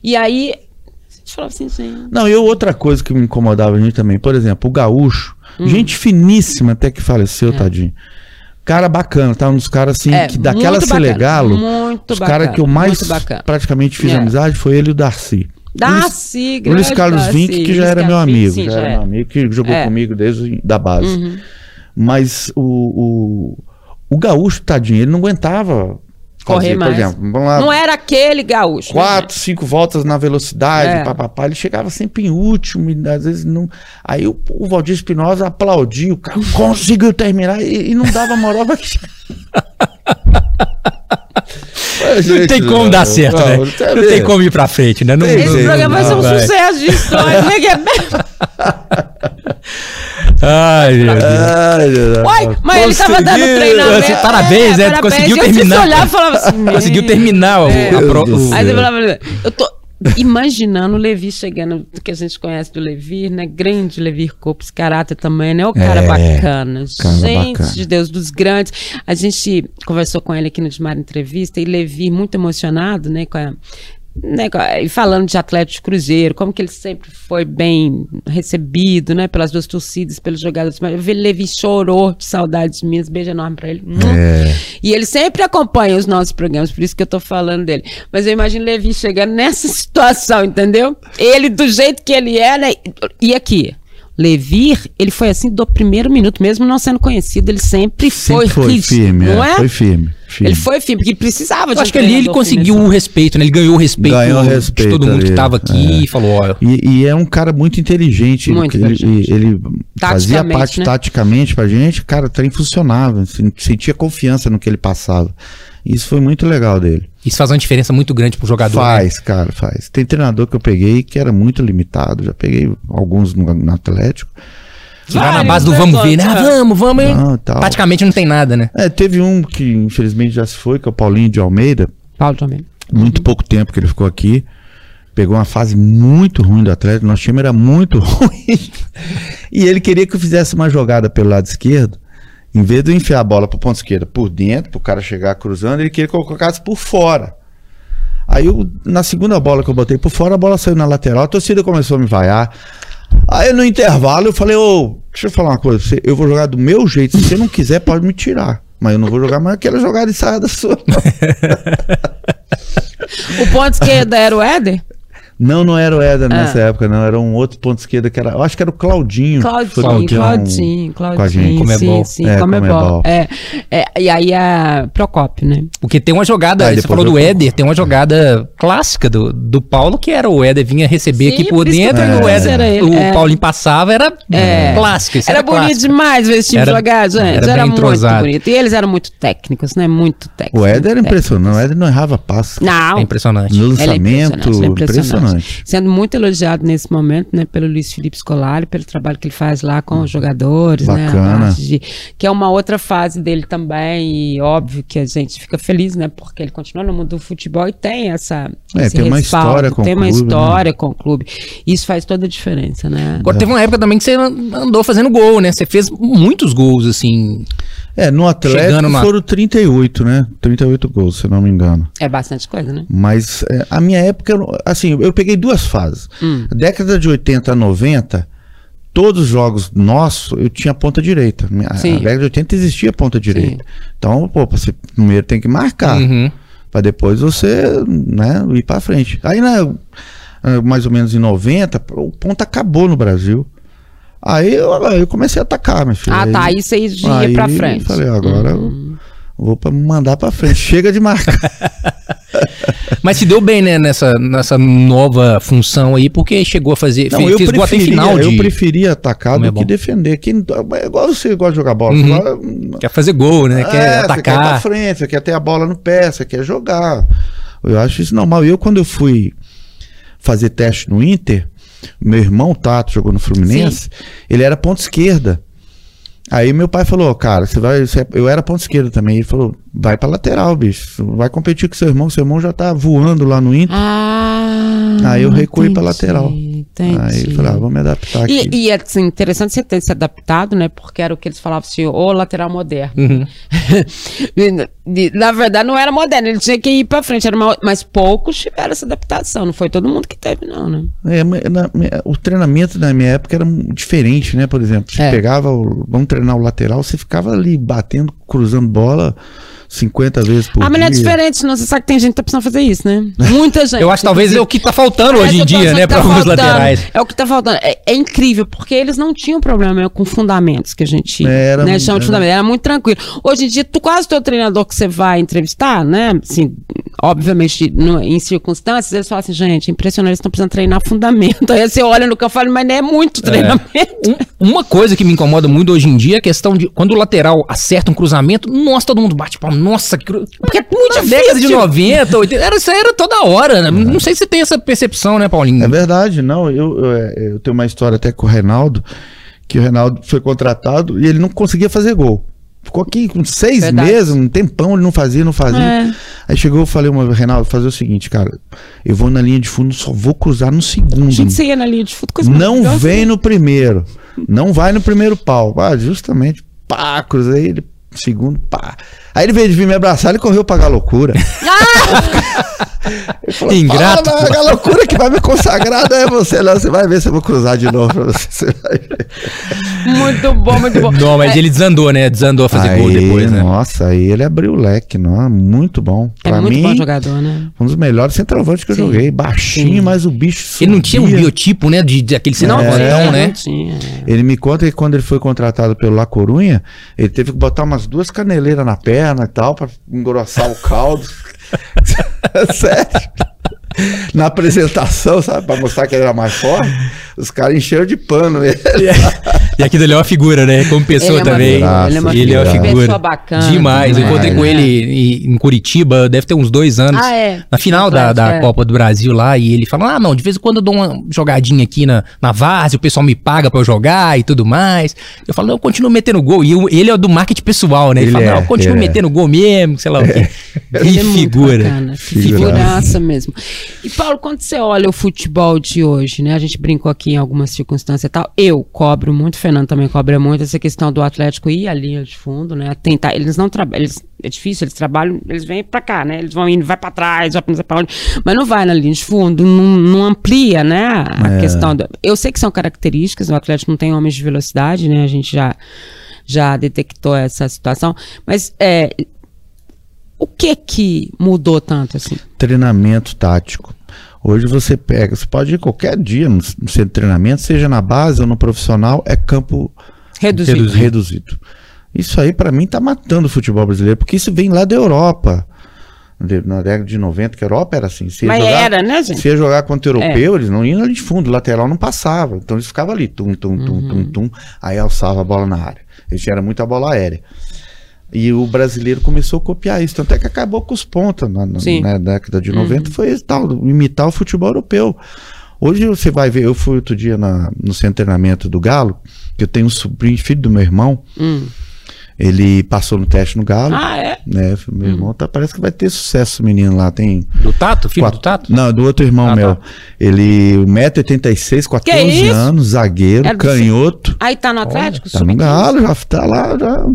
E aí, a gente falava assim, gente. Não, e outra coisa que me incomodava a gente também, por exemplo, o Gaúcho, Hum. gente finíssima até que faleceu, tadinho. Cara bacana, tá? Um dos caras assim, É, que daquela muito bacana, Selegalo, os caras bacana, que eu mais praticamente fiz É. amizade foi ele e o Darcy. Darcy, O Luiz grande Carlos Darcy, Vinck, que já Luiz era meu Carlos Vinck, amigo, sim, já era meu amigo, que jogou É. comigo desde da base. Uhum. Mas o, o, o Gaúcho, tadinho, ele não aguentava Correr fazer, mais. por exemplo, vamos lá, Não era aquele gaúcho. né, quatro, cinco voltas na velocidade, É. papapá, ele chegava sempre em último, e às vezes não. Aí o, o Valdir Espinosa aplaudiu, o cara conseguiu terminar e, e não dava moral pra Não tem como dar certo, né? Não tem como ir pra frente, né? Não, Esse programa vai ser um sucesso de história. né? Ai, meu Deus. Uai, mas ele tava dando treinamento. Assim, parabéns, né? Tu parabéns. conseguiu eu terminar. Eu olhava e falava assim, Conseguiu "Meu terminar o, É. pro- o-. Aí você falava, eu tô imaginando o Levi chegando, do que a gente conhece do Levi, né? Grande Levi Copos, caráter também, né? O cara É, bacana. cara gente bacana. de Deus, dos grandes. A gente conversou com ele aqui no Desmar Entrevista e Levi muito emocionado, né? Com a, né, e falando de Atlético Cruzeiro, como que ele sempre foi bem recebido, né, pelas duas torcidas, pelos jogadores. Mas eu vi Levi chorou de saudades minhas, beijo enorme pra ele. É. E ele sempre acompanha os nossos programas, por isso que eu tô falando dele. Mas eu imagino Levi chegando nessa situação, entendeu? Ele, do jeito que ele é, né? E aqui, Levi, ele foi assim do primeiro minuto, mesmo não sendo conhecido, ele sempre, Sempre foi, foi rígido, firme, não é, é? foi firme, firme. Ele foi firme, porque ele precisava de Eu um acho que ali ele conseguiu firme, o respeito, né? Ele ganhou o respeito, Ganhou o de respeito todo mundo que ali, tava aqui é. e falou, ó, E, e é um cara muito inteligente. ele- Muito ele, inteligente. ele fazia Taticamente, parte né? taticamente pra gente, cara, o trem funcionava. assim, Sentia confiança no que ele passava. Isso foi muito legal dele. Isso faz uma diferença muito grande pro jogador. né? Faz, cara, faz. Tem treinador que eu peguei que era muito limitado. Já peguei alguns no, no Atlético. Que vai na base do né, vamos ver, né? Ah, vamos, vamos. Não, tal. Praticamente não tem nada, né? É, teve um que infelizmente já se foi, que é o Paulinho de Almeida. Paulo também. Muito pouco tempo que ele ficou aqui. Pegou uma fase muito ruim do Atlético. Nosso time era muito ruim. e ele queria que eu fizesse uma jogada pelo lado esquerdo. Em vez de enfiar a bola pro ponto esquerda por dentro, pro cara chegar cruzando, ele queria que eu colocasse por fora. Aí eu, na segunda bola que eu botei por fora, a bola saiu na lateral, a torcida começou a me vaiar. Aí no intervalo eu falei, ô, deixa eu falar uma coisa, você, eu vou jogar do meu jeito, se você não quiser pode me tirar. Mas eu não vou jogar mais aquela jogada ensaiada sua. O ponto esquerdo era o Éder? Não, não era o Éder Ah. nessa época, não. Era um outro ponto esquerda que era. Eu acho que era o Claudinho. Claudinho, Foi Claudinho, Claudinho Claudinho, com a gente. Comebol. Sim, sim, É, Comebol. Comebol. É, é, e aí a Procópio, né? Porque tem uma jogada, Aí você falou do Éder, tem uma jogada clássica do, do Paulo, que era o Éder vinha receber Sim, aqui por dentro, e o Éder, era ele, o é. Paulinho passava, era É. clássico. isso Era, bonito clássico. demais ver esse time Era- jogar, gente. era Era, bem muito entrosado. bonito. E eles eram muito técnicos, né? Muito técnicos. O Éder era impressionante. O Éder não errava passo. Não. É impressionante. No Ele é lançamento, impressionante, Sendo muito elogiado nesse momento, né, pelo Luiz Felipe Scolari, pelo trabalho que ele faz lá com os jogadores, né, Bacana. parte de- que é uma outra fase dele também, e óbvio que a gente fica feliz, né, porque ele continua no mundo do futebol e tem essa É, esse tem uma respaldo, história com o tem uma clube, né? história com o clube. Isso faz toda a diferença, né? Agora teve uma época também que você andou fazendo gol, né? Você fez muitos gols, assim. É, no Atlético na- foram 38, né? 38 gols, se não me engano. É bastante coisa, né? Mas é, a minha época, assim, eu peguei duas fases. Hum. Década de 80 a 90, todos os jogos nossos, eu tinha ponta direita. Minha- A Sim. década de 80 existia ponta direita. Então, pô, você primeiro tem que marcar, Uhum. pra depois você, né, ir pra frente. Aí, né, mais ou menos em 90, o ponta acabou no Brasil. Aí eu, eu comecei a atacar, meu filho. Ah, tá. Aí você ia aí pra frente. Falei, agora eu vou pra mandar pra frente. Chega de marcar. Mas se deu bem, né, nessa, nessa nova função aí, porque chegou a fazer. Não, fez, eu fez preferia, final de. eu preferia atacar Como do é que defender. Quem, é igual você gosta de jogar bola. Uhum. Você gosta- Quer fazer gol, né? É, quer Você quer ir pra atacar. frente, você quer ter a bola no pé, você quer jogar. Eu acho isso normal. Eu, quando eu fui fazer teste no Inter, meu irmão Tato jogou no Fluminense, ele era ponta esquerda. Aí meu pai falou, cara, você vai. você é- Eu era ponta esquerda também. Ele falou, vai pra lateral, bicho. Vai competir com seu irmão, seu irmão já tá voando lá no Inter. Ah. Aí eu recuei pra entendi, lateral. Entendi. Aí eu falei, ah, vou me adaptar aqui. E, e é assim, interessante você ter se adaptado, né? Porque era o que eles falavam assim, o lateral moderno. Uhum. Na verdade, não era moderno, ele tinha que ir pra frente. Era uma- mas poucos tiveram essa adaptação. Não foi todo mundo que teve, não, né? É, na- o treinamento na minha época era diferente, né? Por exemplo, você É. pegava, o, vamos treinar o lateral, você ficava ali batendo, cruzando bola 50 vezes por ah, mas não é dia. diferente, não. Você sabe que tem gente que tá precisando fazer isso, né? Muita gente. Eu acho que talvez é o que tá faltando É hoje em dia, né, tá para alguns laterais. É o que tá faltando. É, é incrível, porque eles não tinham problema com fundamentos que a gente Era- né, chama de fundamentos. Era muito tranquilo. Hoje em dia, tu, quase todo treinador que você vai entrevistar, né? Assim, obviamente, no- em circunstâncias, eles falam assim, gente, impressionante, eles estão precisando treinar fundamento. Aí você olha no que eu falo, mas não é muito treinamento. Um- uma coisa que me incomoda muito hoje em dia é a questão de quando o lateral acerta um cruzamento, nossa, todo mundo bate palma, nossa, que cru... porque é muito difícil. década de 90, 80, era, isso aí era toda hora, né? Não sei se você tem essa percepção, né, Paulinho? É verdade, não. Eu, eu, é, eu tenho uma história até com o Reinaldo, que o Reinaldo foi contratado e ele não conseguia fazer gol. Ficou aqui com seis Verdade. meses, um tempão, ele não fazia, não fazia. É. Aí chegou, eu falei, uma, Reinaldo, fazer o seguinte, cara, eu vou na linha de fundo, só vou cruzar no segundo. Gente, você ia na linha de futebol, coisa Não vem no primeiro. Não vai no primeiro pau. Ah, justamente, pá, cruzei ele, segundo, pá. Aí ele veio de vir me abraçar, ele correu pra loucura. ele falou, Ingrato. Fala, a loucura que vai me consagrar não é você, não. Você vai ver se eu vou cruzar de novo pra você. Você vai ver. Muito bom, muito bom. Não, mas É, ele desandou, né? Desandou a fazer gol Aí, depois, né? Nossa, aí ele abriu o leque, não, muito bom. é Pra muito mim, bom jogador, né? um dos melhores centroavantes que Sim. eu joguei. Baixinho, Sim. mas o bicho Ele não tinha um biotipo, né? De, de aquele Não centroavantão, tinha, né? não tinha. Ele me conta que quando ele foi contratado pelo La Corunha, ele teve que botar umas duas caneleiras na perna e tal, pra engrossar o caldo. Sério. Na apresentação, sabe, pra mostrar que ele era mais forte, os caras encheram de pano ele. E aquilo ali é uma figura, né? Como pessoa Ele é uma também. figura, ele é uma Ele é uma figura. bacana, Demais. Eu demais, encontrei com né? ele em, em Curitiba, deve ter uns dois anos. Ah, é. Na final da, da é. Copa do Brasil lá, e ele fala: Ah, não, de vez em quando eu dou uma jogadinha aqui na, na várzea, o pessoal me paga pra eu jogar e tudo mais. Eu falo, não, eu continuo metendo gol. E eu- ele é do marketing pessoal, né? Ele, Ele fala, é, não, eu continuo ele é. metendo gol mesmo, sei lá o quê. Ele Que é figura. bacana, que figuraça mesmo. E Paulo, quando você olha o futebol de hoje, né? A gente brincou aqui em algumas circunstâncias e tal. Eu cobro muito, o Fernando também cobra muito essa questão do Atlético ir à linha de fundo, né? Tentar, eles não trabalham, é difícil, eles trabalham, eles vêm pra cá, né? Eles vão indo, vai pra trás, vai pra onde, mas não vai na linha de fundo, não, não amplia, né? A É. questão do, eu sei que são características, o Atlético não tem homens de velocidade, né? A gente já já detectou essa situação, mas é, o que que mudou tanto assim? Treinamento tático. Hoje você pega, você pode ir qualquer dia no centro de treinamento, seja na base ou no profissional, é campo Reduzido. reduzido. Isso aí pra mim tá matando o futebol brasileiro, porque isso vem lá da Europa. Na década de 90, que a Europa era assim. Se Mas jogar, era, né, gente? É. Se ia jogar contra o europeu, eles não iam ali de fundo, o lateral não passava. Então eles ficavam ali, tum, tum, tum, Uhum. tum, tum, aí alçava a bola na área. Eles tinham muita bola aérea. E o brasileiro começou a copiar isso. Tanto é que acabou com os pontas na, na, na década de 90. Foi esse tal, imitar o futebol europeu. Hoje você vai ver, eu fui outro dia na, no centro de treinamento do Galo, que eu tenho um sobrinho, filho do meu irmão. Hum. Ele passou no teste no Galo. Ah, é? Né, meu irmão tá, parece que vai ter sucesso, o menino lá. Tem Do Tato? Filho quatro- do Tato? Não, do outro irmão Ah, meu. tá. Ele, 1,86m, 14 isso? anos, zagueiro, do- canhoto. Aí tá no Atlético? Tá no Sub-15? Galo, já tá lá, já.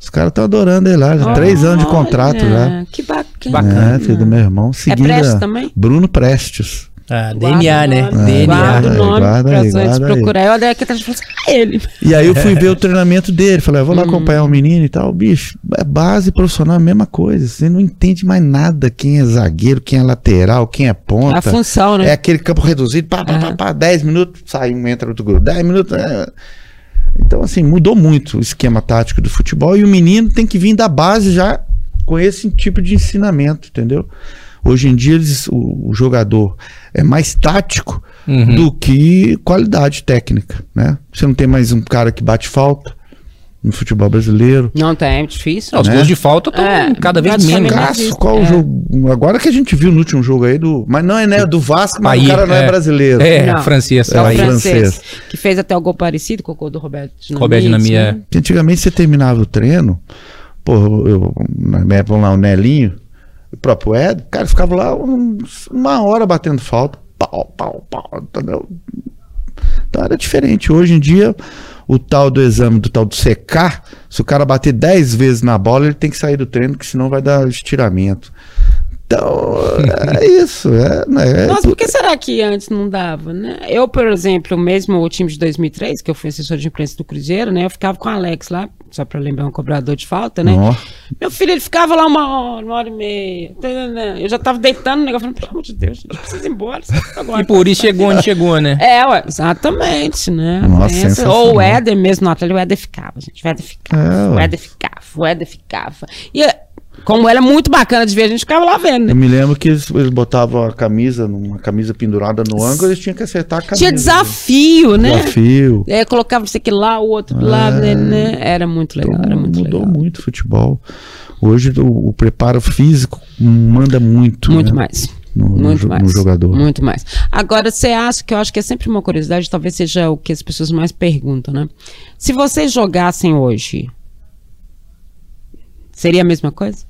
Os caras estão adorando ele lá, já três anos de contrato já. Que bacana. Bacana. É, filho do meu irmão. Seguindo Prestes a- também? Bruno Prestes. Ah, Guarda DNA, né? DNA. Guarda o nome Guarda pra aí, gente guarda aí. procurar. Eu olhei aqui atrás e falei assim, ah, ele. E aí eu fui ver o treinamento dele. Falei, ah, vou lá Uhum. acompanhar o menino e tal. Bicho, é base profissional, a mesma coisa. Você não entende mais nada. Quem é zagueiro, quem é lateral, quem é ponta. A função, né? É aquele campo reduzido, pá, pá, pá, Aham. pá, 10 minutos, sai um, entra outro grupo, 10 minutos. é. Então, assim, mudou muito o esquema tático do futebol e o menino tem que vir da base já com esse tipo de ensinamento, entendeu? Hoje em dia, eles, o, o jogador é mais tático Uhum. do que qualidade técnica, né? Você não tem mais um cara que bate falta no futebol brasileiro. Não tem, é difícil. Não, os né? gols de falta estão É, cada vez menos. Caço, existe. qual o É. jogo? Agora que a gente viu no último jogo aí do. Mas não é né, do Vasco, mas Aí, o cara não é, é. brasileiro. É, Não. francês. É o aí. francês, francês. que fez até o gol parecido com o gol do Roberto Dinamite. Roberto Dinamite, é. né? Antigamente você terminava o treino, pô, eu, na minha época lá, o Nelinho, o próprio Ed, cara, ficava lá uma hora batendo falta, pau, pau, pau, entendeu? Então era diferente. Hoje em dia, o tal do exame, do tal do secar, se o cara bater 10 vezes na bola, ele tem que sair do treino, que senão vai dar estiramento. Então, é isso. É, né, é Nossa, tu- por que será que antes não dava, né? Eu, por exemplo, mesmo o time de 2003, que eu fui assessor de imprensa do Cruzeiro, né? Eu ficava com o Alex lá, só pra lembrar um cobrador de falta, né? Ó. Meu filho, ele ficava lá uma hora, uma hora e meia. Eu já tava deitando no negócio, falando, pelo amor de Deus, gente, precisa ir embora. Agora, E por isso chegou onde chegou, né? É, ué, exatamente, né? Nossa. Ou o Éder mesmo no Atlético, o Éder ficava, gente. O Éder ficava, É, o. Éder ficava, o Éder ficava. E como era muito bacana de ver, a gente ficava lá vendo, né? Eu me lembro que eles, eles botavam a camisa, numa camisa pendurada no ângulo, eles tinham que acertar a camisa. Tinha desafio, né? Desafio. É, colocava isso aqui lá, o outro lá, né, né? Era muito legal, era muito mudou legal. muito o futebol. Hoje o, o preparo físico manda muito. Muito né? mais. No, no muito jo- mais. no jogador. Muito mais. Agora, você acha que eu acho que é sempre uma curiosidade, talvez seja o que as pessoas mais perguntam, né? Se vocês jogassem hoje, seria a mesma coisa?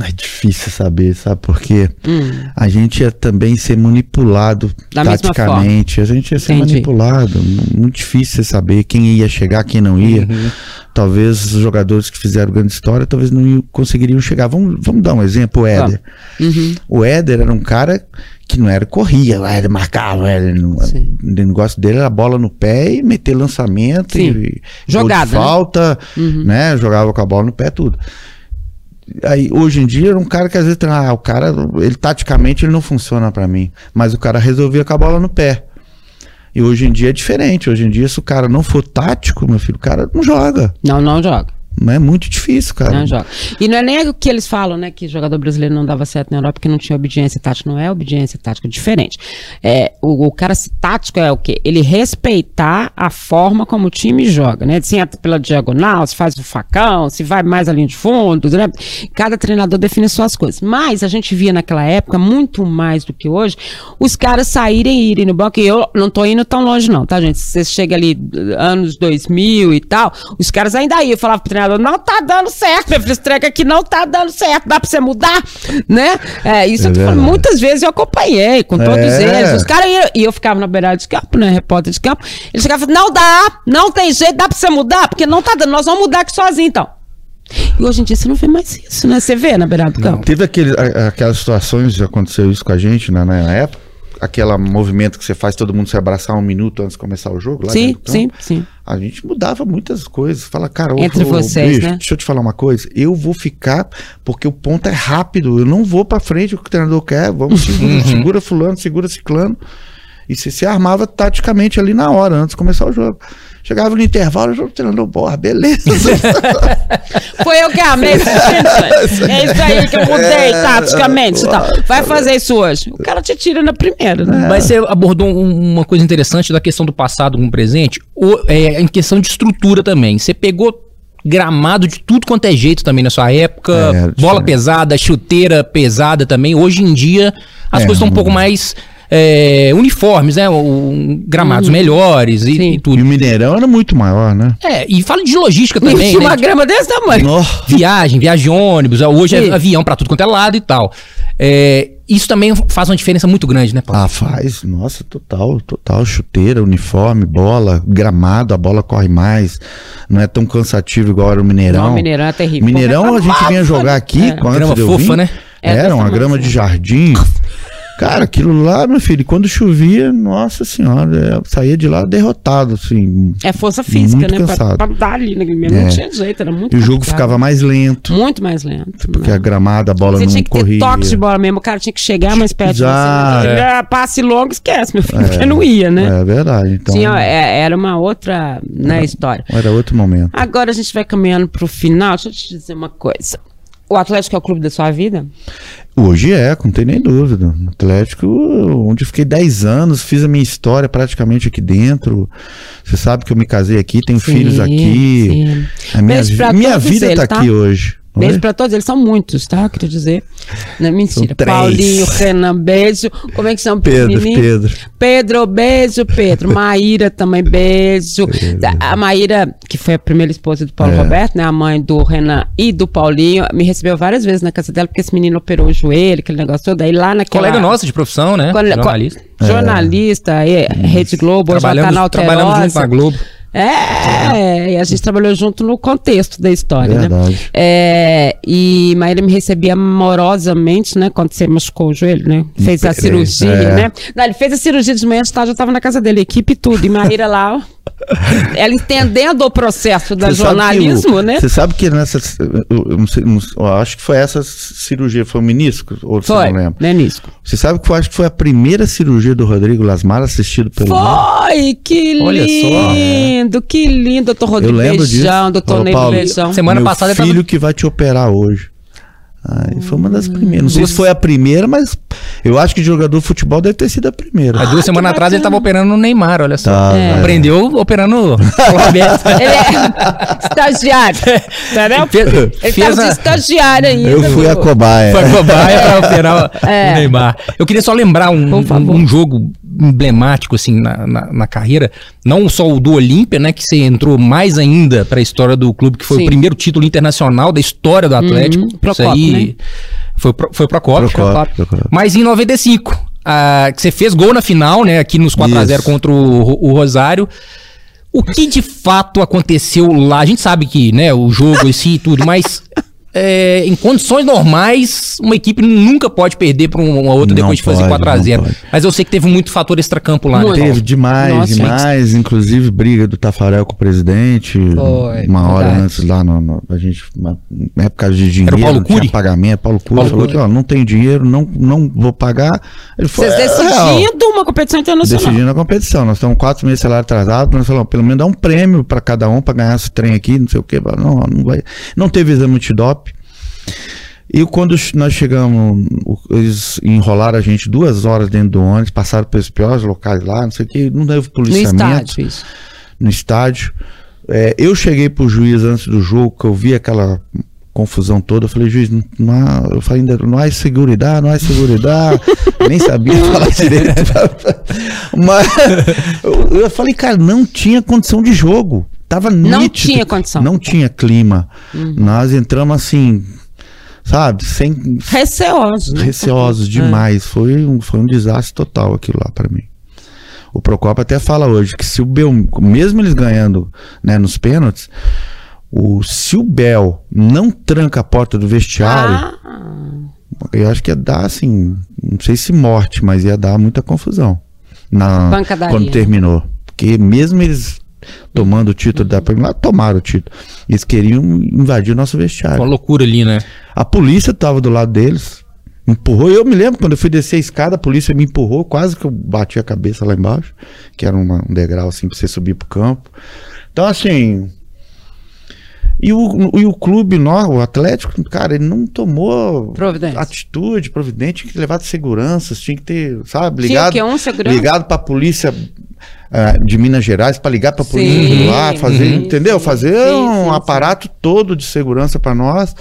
É difícil saber, sabe? Porque Hum. a gente ia também ser manipulado Da taticamente. A gente ia ser Entendi. manipulado. Muito difícil você saber quem ia chegar, quem não ia. Uhum. Talvez os jogadores que fizeram grande história, talvez não iam- conseguiriam chegar. Vamos, vamos dar um exemplo, o Éder. Uhum. O Éder era um cara que não era corria, Éder marcava, não- Sim. o negócio dele era bola no pé e meter lançamento Sim. e Jogada, né? falta, né? Jogava com a bola no pé, tudo. Aí, hoje em dia, era um cara que às vezes, ah, o cara, ele taticamente ele não funciona pra mim, mas o cara resolvia com a bola no pé. E hoje em dia é diferente. Hoje em dia, se o cara não for tático, meu filho, o cara não joga. Não, não joga. Não é muito difícil, cara. Não joga. E não é nem o que eles falam, né? Que jogador brasileiro não dava certo na Europa porque não tinha obediência tática. Não é obediência tática, é diferente. É, o, o cara tático é o quê? Ele respeitar a forma como o time joga, né? Se entra pela diagonal, se faz o facão, se vai mais ali de fundo, né? Cada treinador define suas coisas. Mas a gente via naquela época, muito mais do que hoje, os caras saírem e irem no banco. E eu não tô indo tão longe, não, tá, gente? Você chega ali, anos 2000 e tal, os caras ainda iam. Falava pro treinador, não tá dando certo, meu filho, esse treco aqui não tá dando certo, dá pra você mudar, né? É, isso É eu tô falando, muitas vezes eu acompanhei com todos É. eles. Os caras iam, e eu ficava na beirada de campo, né? Repórter de campo. Eles e falavam, não dá, não tem jeito, dá pra você mudar, porque não tá dando, nós vamos mudar aqui sozinho, então. E hoje em dia você não vê mais isso, né? Você vê na beirada do campo. Teve aquele, a- aquelas situações, aconteceu isso com a gente né, na época, aquele movimento que você faz todo mundo se abraçar um minuto antes de começar o jogo. Lá Sim, dentro do sim, sim. A gente mudava muitas coisas. Fala, cara, Entre ô, vocês, bicho, né? deixa eu te falar uma coisa. Eu vou ficar porque o ponto é rápido. Eu não vou pra frente o que o treinador quer. Vamos segura, segura fulano, segura ciclano. E você se armava taticamente ali na hora, antes de começar o jogo. Chegava no intervalo, o treinador, porra, beleza. Foi eu que amei esse. É isso aí que eu mudei taticamente e tal. Vai fazer isso hoje. O cara te tira na primeira, né? Mas você abordou um- uma coisa interessante da questão do passado com o presente, o- é, em questão de estrutura também. Você pegou gramado de tudo quanto é jeito também na sua época. É, bola pesada, chuteira pesada também. Hoje em dia as É, coisas estão um pouco mais é, uniformes, né? O- gramados melhores e, e E tudo. o Mineirão era muito maior, né? É, e fala de logística também, tinha né? uma grama desse tamanho. Nossa. Viagem, viagem de ônibus, hoje Sim. é avião pra tudo quanto é lado e tal. É, isso também faz uma diferença muito grande, né, Paulo? Ah, faz. Nossa, total, total. Chuteira, uniforme, bola, gramado, a bola corre mais. Não é tão cansativo igual era o Mineirão. Não, Mineirão é terrível. Mineirão Pô, a gente vinha jogar aqui, É. quando Grama fofa, vir, né? É, Era uma grama de jardim. Cara, aquilo lá, meu filho, quando chovia, nossa senhora, eu saía de lá derrotado, assim. É força física, Muito né? Pra, cansado. pra dar ali naquele mesmo. É. Não tinha jeito, era muito E o jogo complicado. ficava mais lento, Muito mais lento. porque né? a gramada, a bola Você não tinha que ter corria. toques de bola mesmo. O cara tinha que chegar mais perto Já, de você. é. Passe longo, esquece, meu filho, porque não ia, né? É verdade, então Tinha, é, era uma outra né, história. era outro momento. Agora a gente vai caminhando pro final. Deixa eu te dizer uma coisa. O Atlético é o clube da sua vida? Hoje é, não tem nem dúvida. Atlético, onde eu fiquei 10 anos, fiz a minha história praticamente aqui dentro. Você sabe que eu me casei aqui, tenho Sim, filhos aqui. sim. A minha, minha vida eles, tá tá? aqui hoje. Beijo Oi? pra todos, eles são muitos, tá? Queria dizer. Não é mentira. Paulinho, Renan, beijo. Como é que são Pedro, pequenininhos? Pedro. Pedro, beijo, Pedro. Maíra também, beijo. A Maíra, que foi a primeira esposa do Paulo É. Roberto, né? A mãe do Renan e do Paulinho, me recebeu várias vezes na casa dela, porque esse menino operou o joelho, aquele negócio todo. Aí lá naquela... Colega nosso de profissão, né? Quando- Jornalista. Jornalista, aí, Rede Globo, hoje ela tá Trabalhamos, na trabalhamos junto Alterosa. na Globo. É, e a gente trabalhou junto no contexto da história, né? Verdade. É, e Maíra me recebia amorosamente, né? Quando você machucou o joelho, né? Fez a cirurgia, é. né? Não, ele fez a cirurgia de manhã, de tarde, eu tava na casa dele, equipe e tudo. E Maíra lá, ó, ela entendendo o processo da Você jornalismo, o- né? Você sabe que nessa. Eu, eu não sei, não- eu acho que foi essa cirurgia, foi o menisco? Ou você Foi, não lembra? né, Nisco? Você sabe que eu acho que foi a primeira cirurgia do Rodrigo Lasmar assistido pelo. Foi, que Olha só. lindo, que lindo, doutor Eu Rodrigo lembro Beijão, disso. doutor Ney Paulo, Beijão. Semana Meu passada eu tava- filho que vai te operar hoje. Ai, foi uma das primeiras. Não sei se foi a primeira, mas eu acho que de jogador de futebol deve ter sido a primeira. Há duas semanas atrás ele tava operando no Neymar, olha só. Tá, É. Aprendeu operando o Roberto. Ele é estagiário, entendeu? Fez- Ele fez tava de a- estagiário ainda. eu fui a viu? cobaia. Foi cobaia pra operar o- É. o Neymar. Eu queria só lembrar um, um, um jogo emblemático, assim, na, na, na carreira. Não só o do Olímpia, né? Que você entrou mais ainda pra história do clube, que foi Sim. o primeiro título internacional da história do Atlético. Uhum. Isso Procópio, aí né? foi, pro, foi Procópio. Procópio, Procópio. Mas em 95, ah, que você fez gol na final, né? Aqui nos 4x0 Isso. contra o, o Rosário. O que de fato aconteceu lá? A gente sabe que, né, o jogo em si e tudo, mas é, em condições normais, uma equipe nunca pode perder para uma outra Não depois de fazer pode, 4 a não 0 pode. Mas eu sei que teve muito fator extracampo lá, Muito. né? Teve demais, Nossa, demais. Inclusive briga do Tafarel com o presidente. Foi, uma hora verdade. antes lá, no, no- a gente, uma época de dinheiro, Paulo não tinha Cury? pagamento. Paulo Cury Paulo falou Cury. que ó, não tem dinheiro, não, não vou pagar. Ele falou, Vocês "É, real." decidindo uma competição internacional. decidindo a competição. Nós estamos quatro meses de salário atrasado, nós falamos, pelo menos dá um prêmio para cada um para ganhar esse trem aqui, não sei o quê. Não, não vai. Não teve exame antidoping. E quando nós chegamos, eles enrolaram a gente duas horas dentro do ônibus, passaram pelos piores locais lá, não sei o que, não teve No policiamento estádio, isso. no estádio. É, eu cheguei pro juiz antes do jogo, que eu vi aquela confusão toda, eu falei, juiz, não, não eu falei, ainda não há seguridade, não há seguridade, nem sabia falar direito. Mas eu, eu falei, cara, não tinha condição de jogo. Tava Não nítido. tinha condição. Não tinha clima. Nós entramos assim, sabe, sem Receosos, né? receosos demais. Foi, um, foi um desastre total aquilo lá pra mim. O Procopio até fala hoje que se o Bel, mesmo eles ganhando né, nos pênaltis, o, se o Bel não tranca a porta do vestiário, Ah, eu acho que ia dar assim, não sei se morte, mas ia dar muita confusão na, quando terminou. Porque mesmo eles tomando o título da Premier, tomaram o título. Eles queriam invadir o nosso vestiário. Uma loucura ali, né? A polícia tava do lado deles, empurrou. Eu me lembro quando eu fui descer a escada, a polícia me empurrou, quase que eu bati a cabeça lá embaixo, que era uma- um degrau assim pra você subir pro campo. Então, assim. E o, e o clube, o Atlético, cara, ele não tomou Providência. atitude, providente, tinha que levar de seguranças, tinha que ter, sabe, Tinha ligado. o quê? Um segurança? Ligado pra polícia ah, de Minas Gerais para ligar para polícia Sim, lá, fazer, sim, entendeu? sim, fazer sim, um sim, aparato todo de segurança para nós,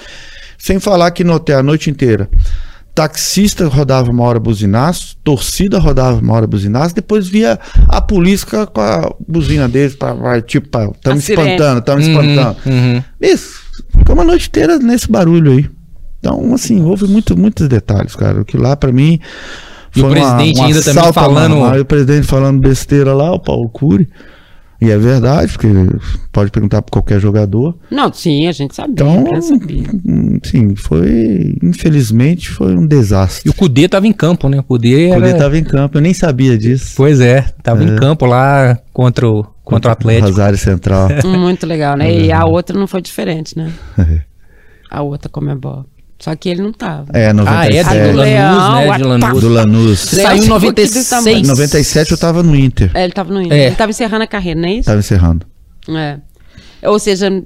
sem falar que no hotel a noite inteira. Taxista rodava uma hora buzinaço, torcida rodava uma hora buzinaço, depois via a polícia com a, buzina deles, pra, vai, tipo, estamos espantando, estamos Uhum, espantando. uhum. Isso, ficamos a noite inteira nesse barulho aí. Então, assim, houve muito, muitos detalhes, cara. O que lá pra mim. E o presidente ainda também assalto à falando-. Aí o presidente falando besteira lá, o Paulo Cury. E é verdade, porque pode perguntar pra qualquer jogador. Não, sim, a gente sabia. Então, sabia. hum, sim, foi. Infelizmente, foi um desastre. E o Cudê tava em campo, né? O Cudê O era... Em campo, eu nem sabia disso. Pois é, tava em É. campo lá contra o, contra o Atlético. Rosário Central. Muito legal, né? E a outra não foi diferente, né? É. A outra Comebol. Só que ele não tava. É, Ah, é, 97. Do do Lanús, Leão, né? De Lanús. do Lanús. Saiu em Leão ficou aqui desse 96. tamanho. Em 97 eu tava no Inter. É, ele tava no É. Ele tava encerrando a carreira, não é isso? Tava encerrando. É. Ou seja,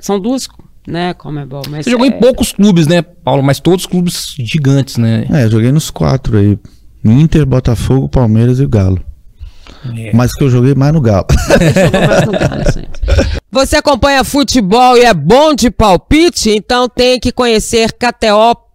são duas, né, Comebol. Mas Você jogou é, em poucos clubes, né, Paulo? Mas todos clubes gigantes, né? É, eu joguei nos quatro aí. Inter, Botafogo, Palmeiras e o Galo. É. Mas que eu joguei mais no Galo. jogou mais no Galo, gente. Você acompanha futebol e é bom de palpite? Então tem que conhecer KTO.com.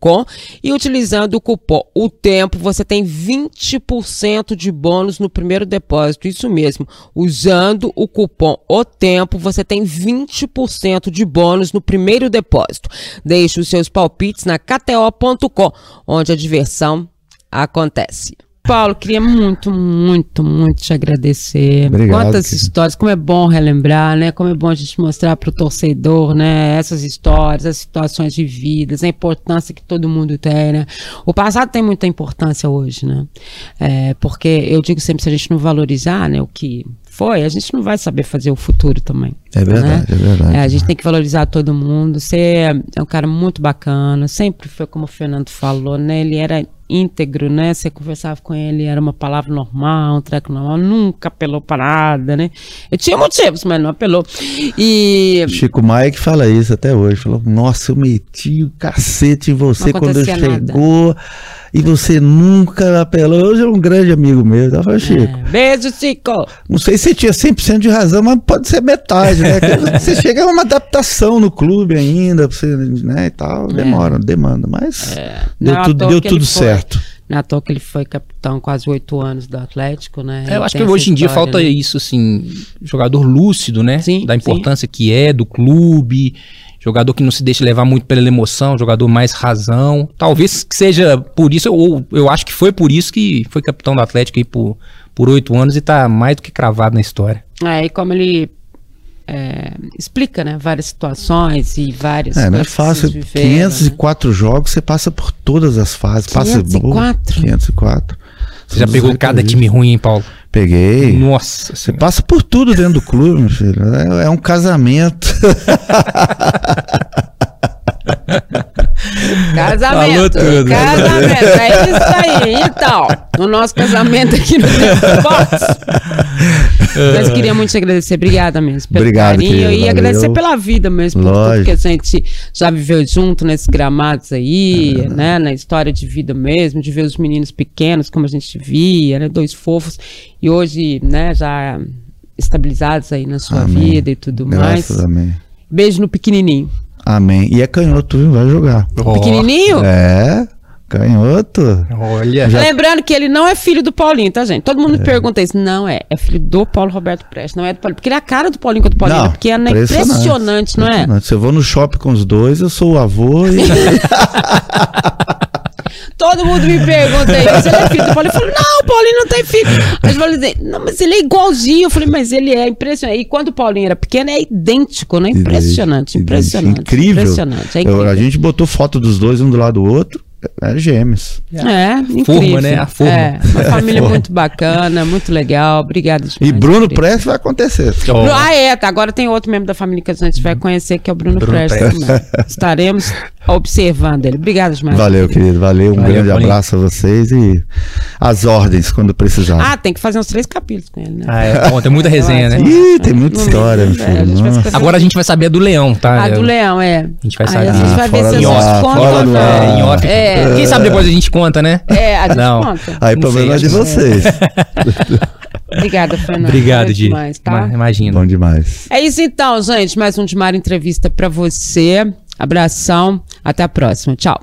com e utilizando o cupom O Tempo você tem 20% de bônus no primeiro depósito. Isso mesmo. Usando o cupom O Tempo você tem 20% de bônus no primeiro depósito. Deixe os seus palpites na KTO.com, onde a diversão acontece. Paulo, queria muito, muito, muito te agradecer. Obrigado, Quantas querido. histórias, como é bom relembrar, né? Como é bom a gente mostrar para o torcedor, né? Essas histórias, as situações de vidas, a importância que todo mundo tem, né? O passado tem muita importância hoje, né? É, porque eu digo sempre, se a gente não valorizar, né, o que foi, a gente não vai saber fazer o futuro também. É verdade, é verdade. É, a gente tem que valorizar todo mundo. Você é, é um cara muito bacana, sempre foi como o Fernando falou, né? Ele era íntegro, né? Você conversava com ele, era uma palavra normal, um treco normal, nunca apelou para nada, né? Eu tinha motivos, mas não apelou. E Chico Maia que fala isso até hoje. Falou, nossa, eu meti o cacete em você quando nada. chegou e você nunca apelou. Hoje é um grande amigo meu. Eu falei, Chico, É, beijo, Chico! não sei se você tinha 100% de razão, mas pode ser metade, né? Você chega a uma adaptação no clube ainda, você, né, e tal. Demora, demanda, mas deu É. Não é à tudo, toa deu ele tudo foi- certo. À toa que ele foi capitão quase oito anos do Atlético, né? É, eu acho que hoje em dia história, falta né? isso, assim, jogador lúcido, né? Sim, da sim. importância que é do clube, jogador que não se deixa levar muito pela emoção, jogador mais razão. Talvez que seja por isso, ou eu acho que foi por isso que foi capitão do Atlético aí por por oito anos e tá mais do que cravado na história. É, e como ele é, explica, né? Várias situações e várias É, não é fácil. viveram, né? 504 jogos, você passa por todas as fases. Passa, 504? 504. Você já pegou 18 cada vezes. time ruim, hein, Paulo? Peguei. Nossa Você senhora. passa por tudo dentro do clube, meu filho. É, é um casamento. Falou Casamento. tudo. Casamento. É isso aí. Então, o nosso casamento aqui no Box. Mas queria muito te agradecer. Obrigada mesmo pelo Obrigado, carinho. querido. E Valeu. agradecer pela vida mesmo. Por tudo Lógico. que a gente já viveu junto nesses gramados aí, né? Na história de vida mesmo, de ver os meninos pequenos, como a gente via, né? Dois fofos. E hoje, né, já estabilizados aí na sua Amém. vida e tudo Graças mais. a mim. Beijo no pequenininho. Amém. E é canhoto, viu? Vai jogar. Ó, Pequenininho? É, canhoto. Olha. Lembrando que ele não é filho do Paulinho, tá, gente? Todo mundo me pergunta isso. Não é. É filho do Paulo Roberto Prestes. Não é do Paulinho. Porque ele é a cara do Paulinho com do Paulinho. né? porque é né, impressionante, não é? impressionante. Se eu vou no shopping com os dois, eu sou o avô e. Todo mundo me pergunta isso. Ele é filho do Paulinho. Eu falo, não, o Paulinho não tem filho. Aí eu falei, não, mas ele é igualzinho. Eu falei, mas ele é impressionante. E quando o Paulinho era pequeno, é idêntico, né? Impressionante, impressionante. Incrível. Impressionante. É Eu- incrível. a gente botou foto dos dois um do lado do outro. É gêmeos. É, incrível. Forma, né? A forma. É, uma família muito bacana, muito legal. Obrigada demais. E Bruno. Prestes vai acontecer. Bru- Ah, é, tá. Agora tem outro membro da família que a gente vai conhecer, que é o Bruno, Bruno Prestes Prestes. também. Estaremos observando ele. Obrigada demais. Valeu, querido. Valeu. Um Valeu, grande Paulinho. abraço a vocês e as ordens quando precisar. Ah, tem que fazer uns três capítulos com ele, né? Ah, é, bom, tem muita resenha, né? Ih, tem muita história, meu é, filho. a gente Agora a gente vai saber a do Leão, tá? A É, do Leão, é. A gente vai Aí saber. a gente Ah, vai ver se né? ar. É, em off. É. Quem sabe depois a gente conta, né? É, a gente Não. conta. Aí, Não problema é de vocês. Obrigada, Fernando. Obrigado, Di. demais, tá? Imagina. Bom demais. É isso então, gente. Mais um de Mar Entrevista pra você. Abração. Até a próxima. Tchau.